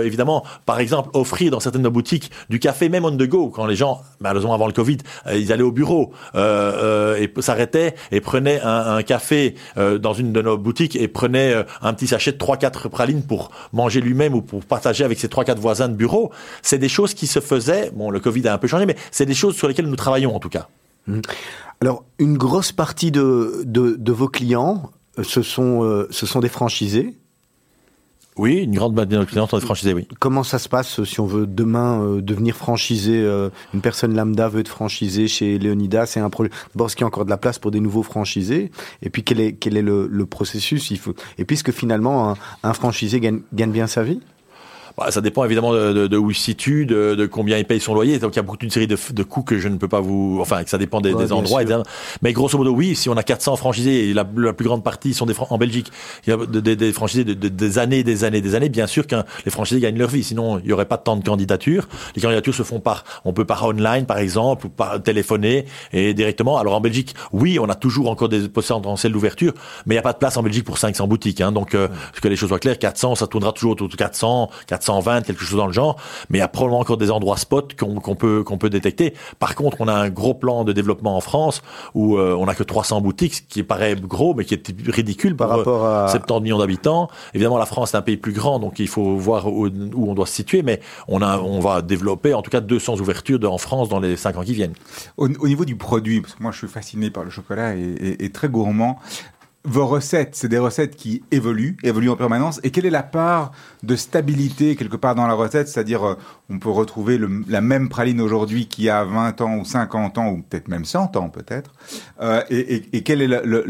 évidemment, par exemple, offrir dans certaines de nos boutiques du café même on the go, quand les gens, malheureusement avant le Covid, ils allaient au bureau euh, euh, et s'arrêtaient et prenaient un, café euh, dans une de nos boutiques et prenaient euh, un petit sachet de 3-4 pralines pour manger lui-même ou pour partager avec ses 3-4 voisins de bureau. C'est des choses qui se faisaient. Bon, le Covid a un peu changé, mais c'est des choses sur lesquelles nous travaillons en tout cas. Alors, une grosse partie de, de, vos clients, euh, ce sont, euh, ce sont des franchisés. Oui, une grande partie de nos clients sont des franchisés, oui. Comment ça se passe euh, si on veut demain euh, devenir franchisé euh, Une personne lambda veut être franchisé chez Leonidas, c'est un. D'abord, est-ce qu'il y a encore de la place pour des nouveaux franchisés? Et puis, quel est, le, processus? Il. Et puisque finalement, un, franchisé gagne bien sa vie? Bah, ça dépend évidemment de, de, de où il se situe, de, de, combien il paye son loyer. Donc il y a beaucoup d'une série de, de coûts que je ne peux pas vous, enfin que ça dépend des, Ouais, des endroits. Mais grosso modo, oui, si on a 400 franchisés et la, la plus grande partie sont des en Belgique, il y a de- de- des franchisés de, de- des années, des années, des années. Bien sûr que les franchisés gagnent leur vie, sinon il n'y aurait pas tant de candidatures. Les candidatures se font par, on peut par online par exemple ou par téléphoner et directement. Alors en Belgique, oui, on a toujours encore des potentiels d'ouverture, mais il n'y a pas de place en Belgique pour 500 boutiques. Hein, donc euh, que les choses soient claires, 400, ça tournera toujours autour de 400, 420, quelque chose dans le genre. Mais il y a probablement encore des endroits spots qu'on peut qu'on peut détecter. Par contre, on a un gros plan de développement en France où euh, on a que 300 boutiques, ce qui paraît gros, mais qui est ridicule Par euh, rapport à- 70 millions d'habitants. Évidemment, la France est un pays plus grand, donc il faut voir où, où on doit se situer. Mais on a, on va développer en tout cas 200 ouvertures de- en France dans les 5 ans qui viennent. Au, au niveau du produit, parce que moi je suis fasciné par le chocolat et, et- et très gourmand. Vos recettes, c'est des recettes qui évoluent, évoluent en permanence. Et quelle est la part de stabilité quelque part dans la recette? C'est-à-dire, euh, on peut retrouver le- la même praline aujourd'hui qu'il y a 20 ans ou 50 ans ou peut-être même 100 ans peut-être. Euh, et, et- et quel est le, le-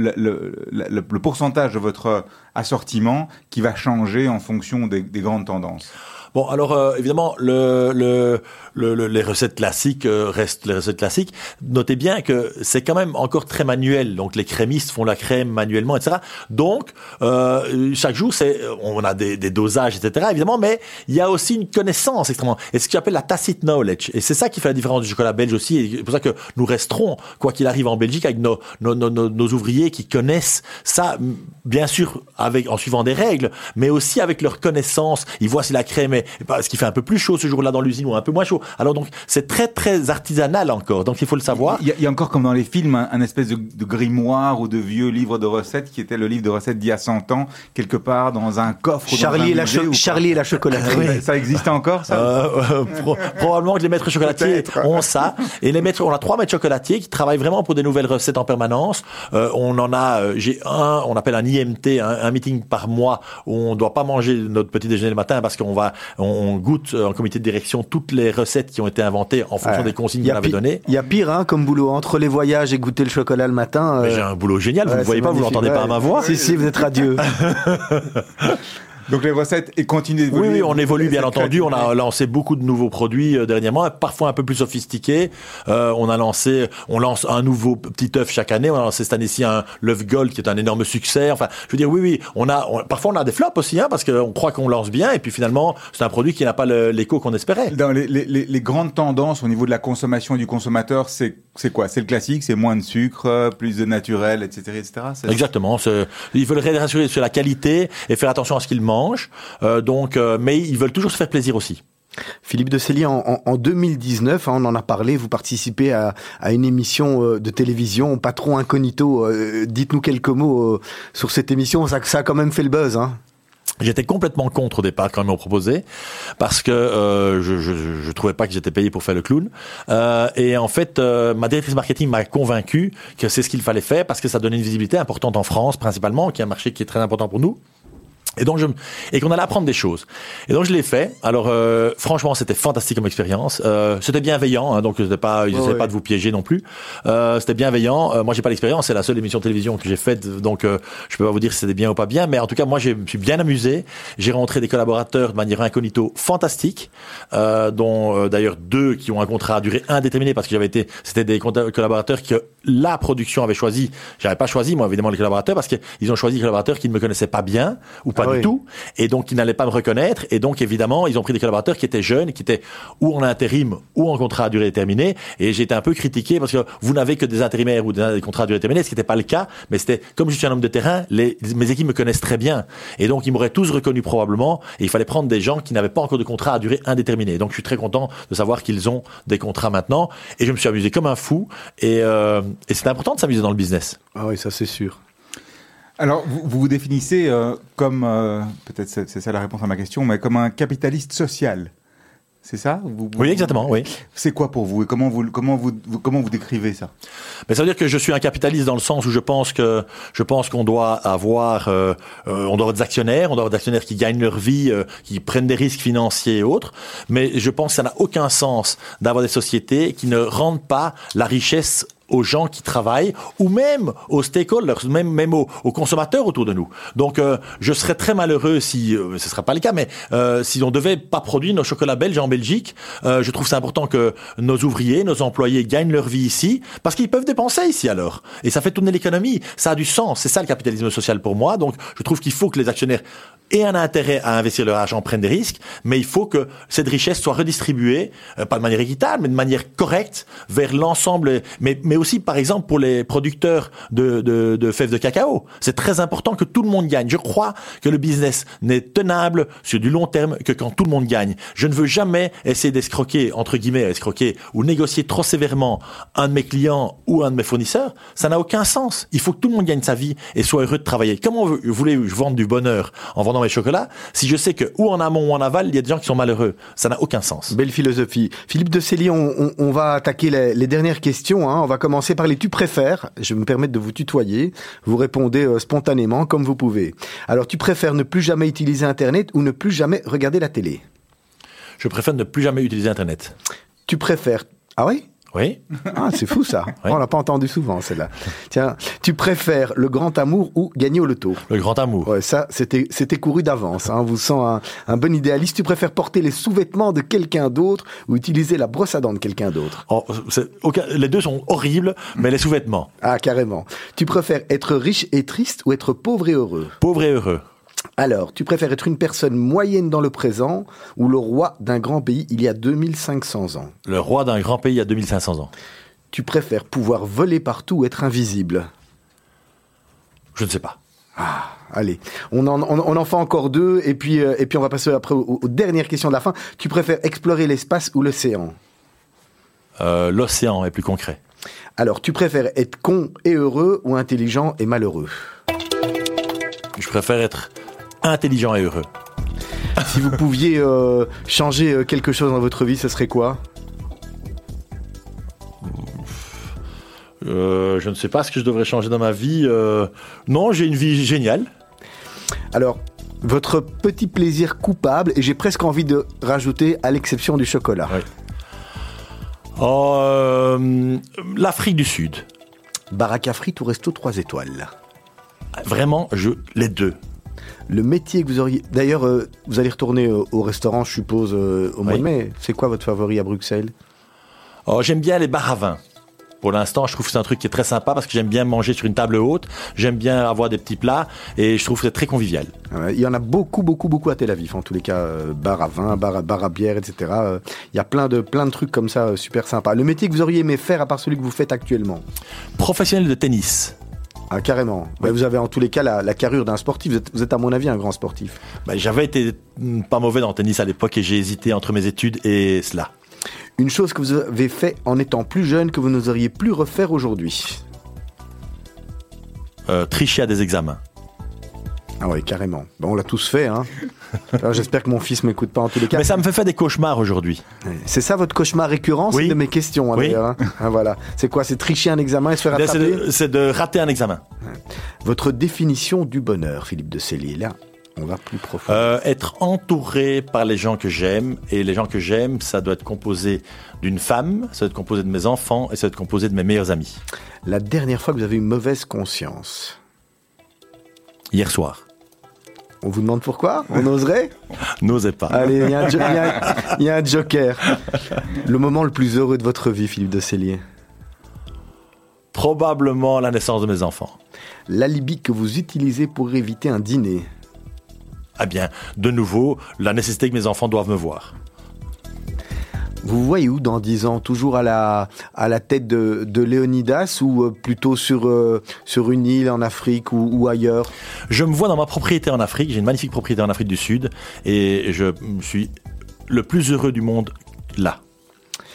le- pourcentage de votre assortiment qui va changer en fonction des, des grandes tendances Bon, alors euh, évidemment, le, le, le- le- les recettes classiques euh, restent les recettes classiques. Notez bien que c'est quand même encore très manuel. Donc les crémistes font la crème manuellement, etc. Donc euh, chaque jour, c'est on a des, dosages, etc. Évidemment, mais il y a aussi une connaissance extrêmement. Et ce qu'on appelle la tacit knowledge. Et c'est ça qui fait la différence du chocolat belge aussi. C'est pour ça que nous resterons, quoi qu'il arrive en Belgique, avec nos, nos, nos, ouvriers qui connaissent ça, bien sûr, avec en suivant des règles, mais aussi avec leur connaissance. Ils voient si la crème est parce qu'il fait un peu plus chaud ce jour-là dans l'usine ou un peu moins chaud. Alors donc c'est très très artisanal encore. Donc il faut le savoir. Il y, a, il y a encore comme dans les films un, un espèce de, de grimoire ou de vieux livre de recettes qui était le livre de recettes d'il y a 100 ans, quelque part dans un coffre. dans Charlie, un et la ou Charlie et la chocolaterie. Ça- Ça existe encore ça Euh, euh, pro- probablement que les maîtres chocolatiers ont ça. Et les maîtres, on a trois maîtres chocolatiers qui travaillent vraiment pour des nouvelles recettes en permanence. Euh, on en a, j'ai un, on appelle un IMT, un, un meeting par mois où on doit pas manger notre petit déjeuner le matin parce qu'on va, on, on goûte euh, en comité de direction toutes les recettes qui ont été inventées en fonction Ouais. des consignes qu'on avait données. Il y a pire, hein, comme boulot. Entre les voyages et goûter le chocolat le matin. Euh, J'ai un boulot génial, vous ne voyez pas, vous l'entendez pas à ma voix. Si, si, vous êtes radieux. Donc les recettes et continuent Oui, d'évoluer. oui, on évolue bien entendu. On a lancé beaucoup de nouveaux produits euh, dernièrement, parfois un peu plus sophistiqués. Euh, on a lancé, on lance un nouveau petit œuf chaque année. On a lancé cette année-ci un l'œuf gold qui est un énorme succès. Enfin, je veux dire, oui, oui, on a, on- parfois on a des flops aussi, hein, parce qu'on croit qu'on lance bien et puis finalement c'est un produit qui n'a pas l'écho qu'on espérait. Dans les, les- grandes tendances au niveau de la consommation du consommateur, c'est quoi? C'est le classique, c'est moins de sucre, plus de naturel, etc., etc. Exactement. Ils veulent rassurer sur la qualité et faire attention à ce qu'ils mangent. Euh, donc, euh, mais ils veulent toujours se faire plaisir aussi. Philippe de Célie, en, en- en 2019, hein, on en a parlé, vous participez à, à une émission euh, de télévision, Patron Incognito. euh, Dites-nous quelques mots euh, sur cette émission, ça, ça a quand même fait le buzz. Hein. J'étais complètement contre au départ quand ils m'ont proposé parce que euh, je, je, je trouvais pas que j'étais payé pour faire le clown Euh, et en fait euh, ma directrice marketing m'a convaincu que c'est ce qu'il fallait faire parce que ça donnait une visibilité importante en France principalement qui est un marché qui est très important pour nous et donc je et qu'on allait apprendre des choses. Et donc je l'ai fait. Alors euh, franchement c'était fantastique comme expérience. Euh, c'était bienveillant, hein, donc c'était pas ils Ouais, essayaient ouais. pas de vous piéger non plus. Euh, c'était bienveillant. Euh, moi j'ai pas l'expérience, c'est la seule émission de télévision que j'ai faite, donc euh, je peux pas vous dire si c'était bien ou pas bien, mais en tout cas moi je me suis bien amusé. J'ai rencontré des collaborateurs de manière incognito fantastique, euh, dont euh, d'ailleurs deux qui ont un contrat à durée indéterminée parce que j'avais été c'était des collaborateurs que la production avait choisi. J'avais pas choisi moi évidemment les collaborateurs parce qu'ils ont choisi des collaborateurs qui ne me connaissaient pas bien ou pas Ah du oui. tout. Et donc qui n'allaient pas me reconnaître. Et donc évidemment ils ont pris des collaborateurs qui étaient jeunes qui étaient ou en intérim ou en contrat à durée déterminée. Et j'ai été un peu critiqué parce que vous n'avez que des intérimaires ou des, des contrats à durée déterminée ce qui n'était pas le cas. Mais c'était comme je suis un homme de terrain les, mes équipes me connaissent très bien. Et donc ils m'auraient tous reconnu probablement. Et il fallait prendre des gens qui n'avaient pas encore de contrat à durée indéterminée. Donc je suis très content de savoir qu'ils ont des contrats maintenant. Et je me suis amusé comme un fou. Et, euh, et c'est important de s'amuser dans le business. Ah oui, ça c'est sûr. Alors, vous vous, vous définissez euh, comme, euh, peut-être c'est c'est ça la réponse à ma question, mais comme un capitaliste social. C'est ça Vous- vous- oui exactement oui C'est quoi pour vous et comment vous, comment vous, vous- comment vous décrivez ça? Mais ça veut dire que je suis un capitaliste dans le sens où je pense que je pense qu'on doit avoir euh, euh, on doit avoir des actionnaires, on doit avoir des actionnaires qui gagnent leur vie, euh, qui prennent des risques financiers et autres. Mais je pense que ça n'a aucun sens d'avoir des sociétés qui ne rendent pas la richesse aux gens qui travaillent ou même aux stakeholders, même, aux, consommateurs autour de nous. Donc, euh, je serais très malheureux si, euh, ce ne sera pas le cas, mais euh, si on devait pas produire nos chocolats belges en Belgique, je trouve c'est important que nos ouvriers, nos employés gagnent leur vie ici, parce qu'ils peuvent dépenser ici alors. Et ça fait tourner l'économie. Ça a du sens. C'est ça le capitalisme social pour moi. Donc, je trouve qu'il faut que les actionnaires aient un intérêt à investir leur argent, prennent des risques, mais il faut que cette richesse soit redistribuée, pas de manière équitable, mais de manière correcte vers l'ensemble, mais, mais aussi par exemple pour les producteurs de, de, fèves de cacao. C'est très important que tout le monde gagne. Je crois que le business n'est tenable sur du long terme que quand tout le monde gagne. Je ne veux jamais essayer d'escroquer, entre guillemets, escroquer ou négocier trop sévèrement un de mes clients ou un de mes fournisseurs. Ça n'a aucun sens. Il faut que tout le monde gagne sa vie et soit heureux de travailler. Comment vous voulez-je vendre du bonheur en vendant mes chocolats si je sais que ou en amont ou en aval, il y a des gens qui sont malheureux? Ça n'a aucun sens. Belle philosophie. Philippe de Célie, on, on- va attaquer les dernières questions. hein. On va commencer par les tu préfères. Je vais me permettre de vous tutoyer. Vous répondez euh, spontanément comme vous pouvez. Alors, tu préfères ne plus jamais utiliser Internet ou ne plus jamais regarder la télé? Je préfère ne plus jamais utiliser Internet. Tu préfères... Ah oui? Oui Ah, c'est fou ça. On l'a pas entendu souvent celle-là. Tiens, tu préfères le grand amour ou gagner au loto? Le grand amour. Ouais, ça, c'était, c'était couru d'avance. Hein. Vous sent un, un bon idéaliste. Tu préfères porter les sous-vêtements de quelqu'un d'autre ou utiliser la brosse à dents de quelqu'un d'autre? Oh, les deux sont horribles, mais les sous-vêtements. Ah, carrément. Tu préfères être riche et triste ou être pauvre et heureux? Pauvre et heureux. Alors, tu préfères être une personne moyenne dans le présent ou le roi d'un grand pays il y a 2500 ans? Le roi d'un grand pays à 2500 ans. Tu préfères pouvoir voler partout ou être invisible? Je ne sais pas. Allez, on en, on, on en fait encore deux et puis, euh, et puis on va passer après aux, aux dernières questions de la fin. Tu préfères explorer l'espace ou l'océan? Euh, L'océan est plus concret. Alors, tu préfères être con et heureux ou intelligent et malheureux? Je préfère être intelligent et heureux. Si vous pouviez euh, changer euh, quelque chose dans votre vie, ce serait quoi? Euh, je ne sais pas ce que je devrais changer dans ma vie. Euh, non, j'ai une vie géniale. Alors, votre petit plaisir coupable, et j'ai presque envie de rajouter à l'exception du chocolat. Oh, euh, L'Afrique du Sud. Baraka frite ou resto 3 étoiles? Vraiment, je, les deux. Le métier que vous auriez... D'ailleurs, euh, vous allez retourner euh, au restaurant, je suppose, euh, au mois Oui. de mai. C'est quoi votre favori à Bruxelles? Oh, j'aime bien les bars à vin. Pour l'instant, je trouve que c'est un truc qui est très sympa parce que j'aime bien manger sur une table haute, j'aime bien avoir des petits plats et je trouve que c'est très convivial. Euh, Il y en a beaucoup, beaucoup, beaucoup à Tel Aviv, en tous les cas, bar à vin, bar à, bar à bière, etc. Il y a plein de, plein de trucs comme ça, super sympa. Le métier que vous auriez aimé faire, à part celui que vous faites actuellement? Professionnel de tennis. Ah, carrément. Vous avez en tous les cas la, la carrure d'un sportif. Vous êtes, vous êtes, à mon avis, un grand sportif. Ben, J'avais été mm, pas mauvais dans le tennis à l'époque et j'ai hésité entre mes études et cela. Une chose que vous avez fait en étant plus jeune que vous n'oseriez plus refaire aujourd'hui. Euh, tricher à des examens. Ah ouais, carrément. Bon, on l'a tous fait, hein. J'espère que mon fils m'écoute pas en tous les cas. Mais ça me fait faire des cauchemars aujourd'hui. C'est ça votre cauchemar récurrent C'est Oui. une de mes questions, hein, Oui. hein. Ah, voilà. C'est quoi C'est tricher un examen et se faire Ben, C'est attraper de, c'est de rater un examen. Votre définition du bonheur, Philippe de Célier, là, on va plus profond. Euh, être entouré par les gens que j'aime. Et les gens que j'aime, ça doit être composé d'une femme, ça doit être composé de mes enfants et ça doit être composé de mes meilleurs amis. La dernière fois que vous avez eu mauvaise conscience, Hier soir. On vous demande pourquoi On oserait N'osez pas. Allez, il y, a un y y a joker. Le moment le plus heureux de votre vie, Philippe de Célier. Probablement la naissance de mes enfants. L'alibi que vous utilisez pour éviter un dîner. Ah bien, de nouveau, la nécessité que mes enfants doivent me voir. Vous voyez où dans 10 ans? Toujours à la, à la tête de, de Léonidas ou euh, plutôt sur, euh, sur une île en Afrique ou, ou ailleurs? Je me vois dans ma propriété en Afrique. J'ai une magnifique propriété en Afrique du Sud et je suis le plus heureux du monde là.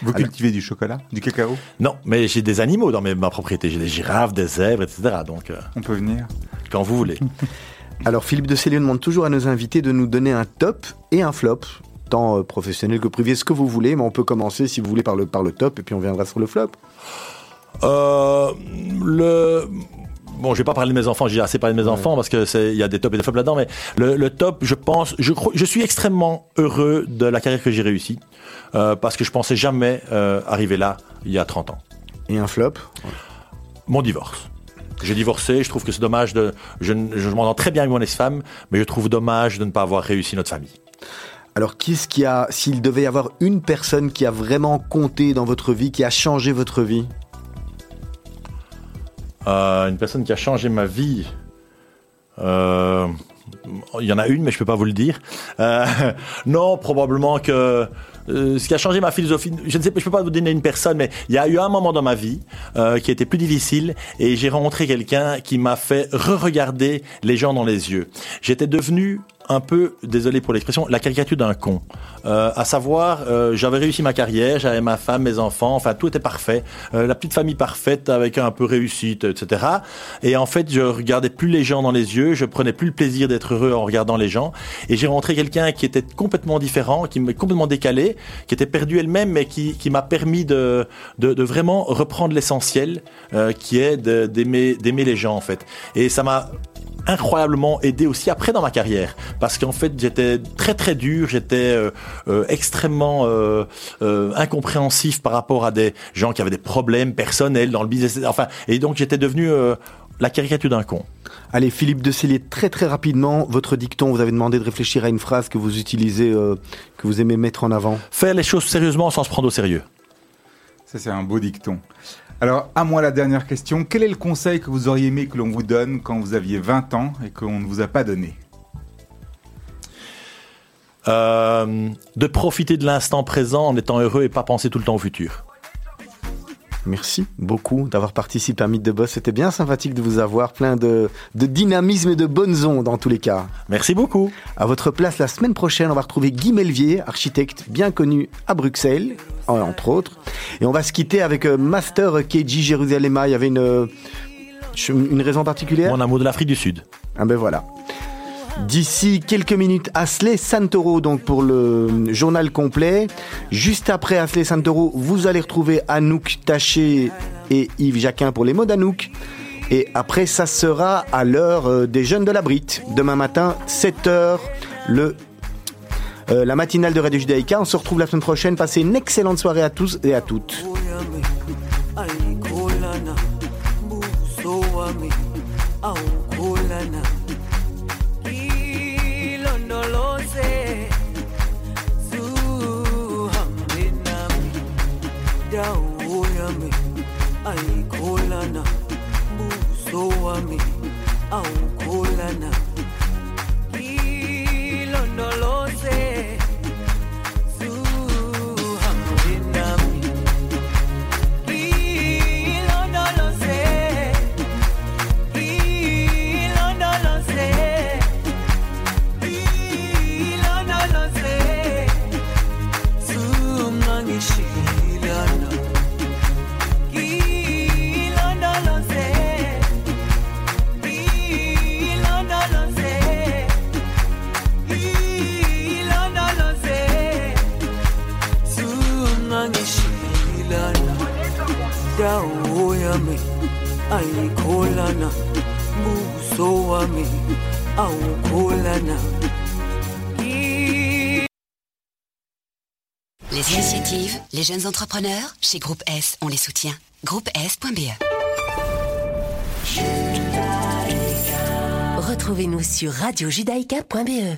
Vous cultivez du chocolat, du cacao? Non, mais j'ai des animaux dans ma propriété. J'ai des girafes, des zèbres, etc. Donc, euh, On peut venir. quand vous voulez. Alors Philippe de Célier demande toujours à nos invités de nous donner un top et un flop, tant euh, professionnel que privé, ce que vous voulez, mais on peut commencer si vous voulez par le, par le top et puis on viendra sur le flop. Euh, le bon, je vais pas parler de mes enfants. J'ai assez parlé de mes enfants parce que c'est il y a des tops et des flops là-dedans. Mais le, le top, je pense, je je suis extrêmement heureux de la carrière que j'ai réussi euh, parce que je pensais jamais euh, arriver là il y a 30 ans. Et un flop? Mon divorce. J'ai divorcé, je trouve que c'est dommage de. Je, je m'entends très bien avec mon ex-femme, mais je trouve dommage de ne pas avoir réussi notre famille. Alors, qu'est-ce qui a, s'il devait y avoir une personne qui a vraiment compté dans votre vie, qui a changé votre vie Euh, une personne qui a changé ma vie. Euh, il y en a une, mais je peux pas vous le dire. Euh, non, probablement que ce qui a changé ma philosophie, je ne sais pas, je peux pas vous donner une personne, mais il y a eu un moment dans ma vie qui été plus difficile et j'ai rencontré quelqu'un qui m'a fait re-regarder les gens dans les yeux. J'étais devenu un peu, désolé pour l'expression, la caricature d'un con. Euh, à savoir, euh, j'avais réussi ma carrière, j'avais ma femme, mes enfants, enfin tout était parfait, Euh, la petite famille parfaite avec un peu réussite, etc. Et en fait, je regardais plus les gens dans les yeux, je prenais plus le plaisir d'être heureux en regardant les gens. Et j'ai rencontré quelqu'un qui était complètement différent, qui m'est complètement décalé, qui était perdu elle-même, mais qui, qui m'a permis de, de, de vraiment reprendre l'essentiel, euh, qui est d'aimer les gens en fait. Et ça m'a incroyablement aidé aussi après dans ma carrière parce qu'en fait j'étais très très dur j'étais euh, euh, extrêmement euh, euh, incompréhensif par rapport à des gens qui avaient des problèmes personnels dans le business enfin et donc j'étais devenu euh, la caricature d'un con Allez, Philippe de Cellier, très très rapidement, votre dicton, vous avez demandé de réfléchir à une phrase que vous utilisez, euh, que vous aimez mettre en avant. faire les choses sérieusement sans se prendre au sérieux Ça, c'est un beau dicton. Alors, à moi la dernière question. Quel est le conseil que vous auriez aimé que l'on vous donne quand vous aviez 20 ans et qu'on ne vous a pas donné? Euh, de profiter de l'instant présent en étant heureux et pas penser tout le temps au futur Merci beaucoup d'avoir participé à Mythe de Boss. C'était bien sympathique de vous avoir, plein de, de dynamisme et de bonnes ondes en tous les cas. merci beaucoup À votre place, la semaine prochaine, on va retrouver Guy Melvier, architecte bien connu à Bruxelles, en- entre autres. Et on va se quitter avec euh, Master KG Jérusalem. Il y avait une, euh, une raison particulière? Mon amour de l'Afrique du Sud Ah ben voilà. D'ici quelques minutes, Asley Santoro, donc pour le journal complet. Juste après Asley Santoro, vous allez retrouver Anouk Taché et Yves Jacquin pour les mots d'Anouk. Et après, ça sera à l'heure euh, des jeunes de la Brite. Demain matin, 7h, le, euh, la matinale de Radio Judaïka. On se retrouve la semaine prochaine. Passez une excellente soirée à tous et à toutes. Buso wami awukholana ilondoloze ayikholana buso wami awukholana Les initiatives, les jeunes entrepreneurs, chez Groupe S, on les soutient. Groupe S.be Retrouvez-nous sur radiojudaïka.be.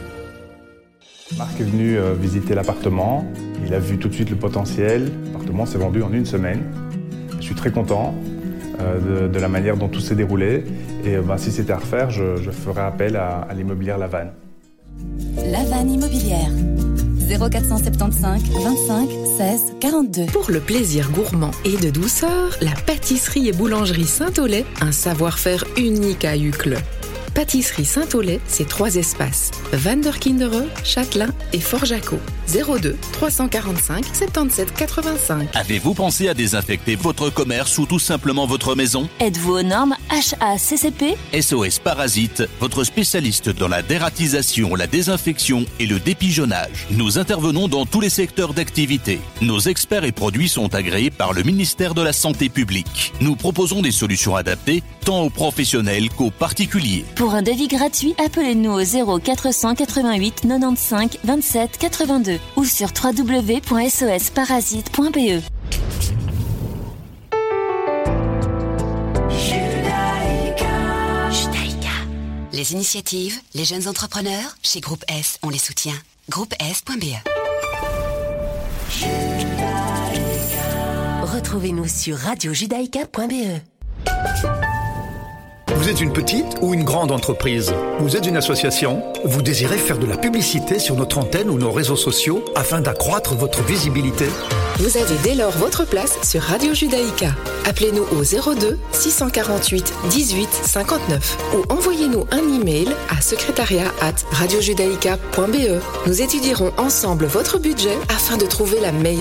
Marc est venu euh, visiter l'appartement. Il a vu tout de suite le potentiel. L'appartement s'est vendu en une semaine. Je suis très content euh, de, de la manière dont tout s'est déroulé. Et euh, ben, si c'était à refaire, je, je ferais appel à, à l'immobilière Lavanne. La vanne immobilière. 0475 25 16 42. Pour le plaisir gourmand et de douceur, la pâtisserie et boulangerie Saint-Olay, un savoir-faire unique à Uccle. Pâtisserie Saint-Aulay, c'est trois espaces. Vanderkindere, Châtelain et Fort-Jaco. 02 345 77 85. Avez-vous pensé à désinfecter votre commerce ou tout simplement votre maison? Êtes-vous aux normes HACCP SOS Parasite, votre spécialiste dans la dératisation, la désinfection et le dépigeonnage. Nous intervenons dans tous les secteurs d'activité. Nos experts et produits sont agréés par le ministère de la Santé publique. Nous proposons des solutions adaptées tant aux professionnels qu'aux particuliers. Pour un devis gratuit, appelez-nous au 0 488 95 27 82 ou sur www.sosparasite.be. Judaïka. Les initiatives, les jeunes entrepreneurs, chez Groupe S, on les soutient. Groupe S.be. Retrouvez-nous sur radiojudaïka.be. Vous êtes une petite ou une grande entreprise Vous êtes une association Vous désirez faire de la publicité sur notre antenne ou nos réseaux sociaux afin d'accroître votre visibilité Vous avez dès lors votre place sur Radio Judaïka. Appelez-nous au 02 648 18 59 ou envoyez-nous un email à secrétariat at radiojudaïka.be. Nous étudierons ensemble votre budget afin de trouver la meilleure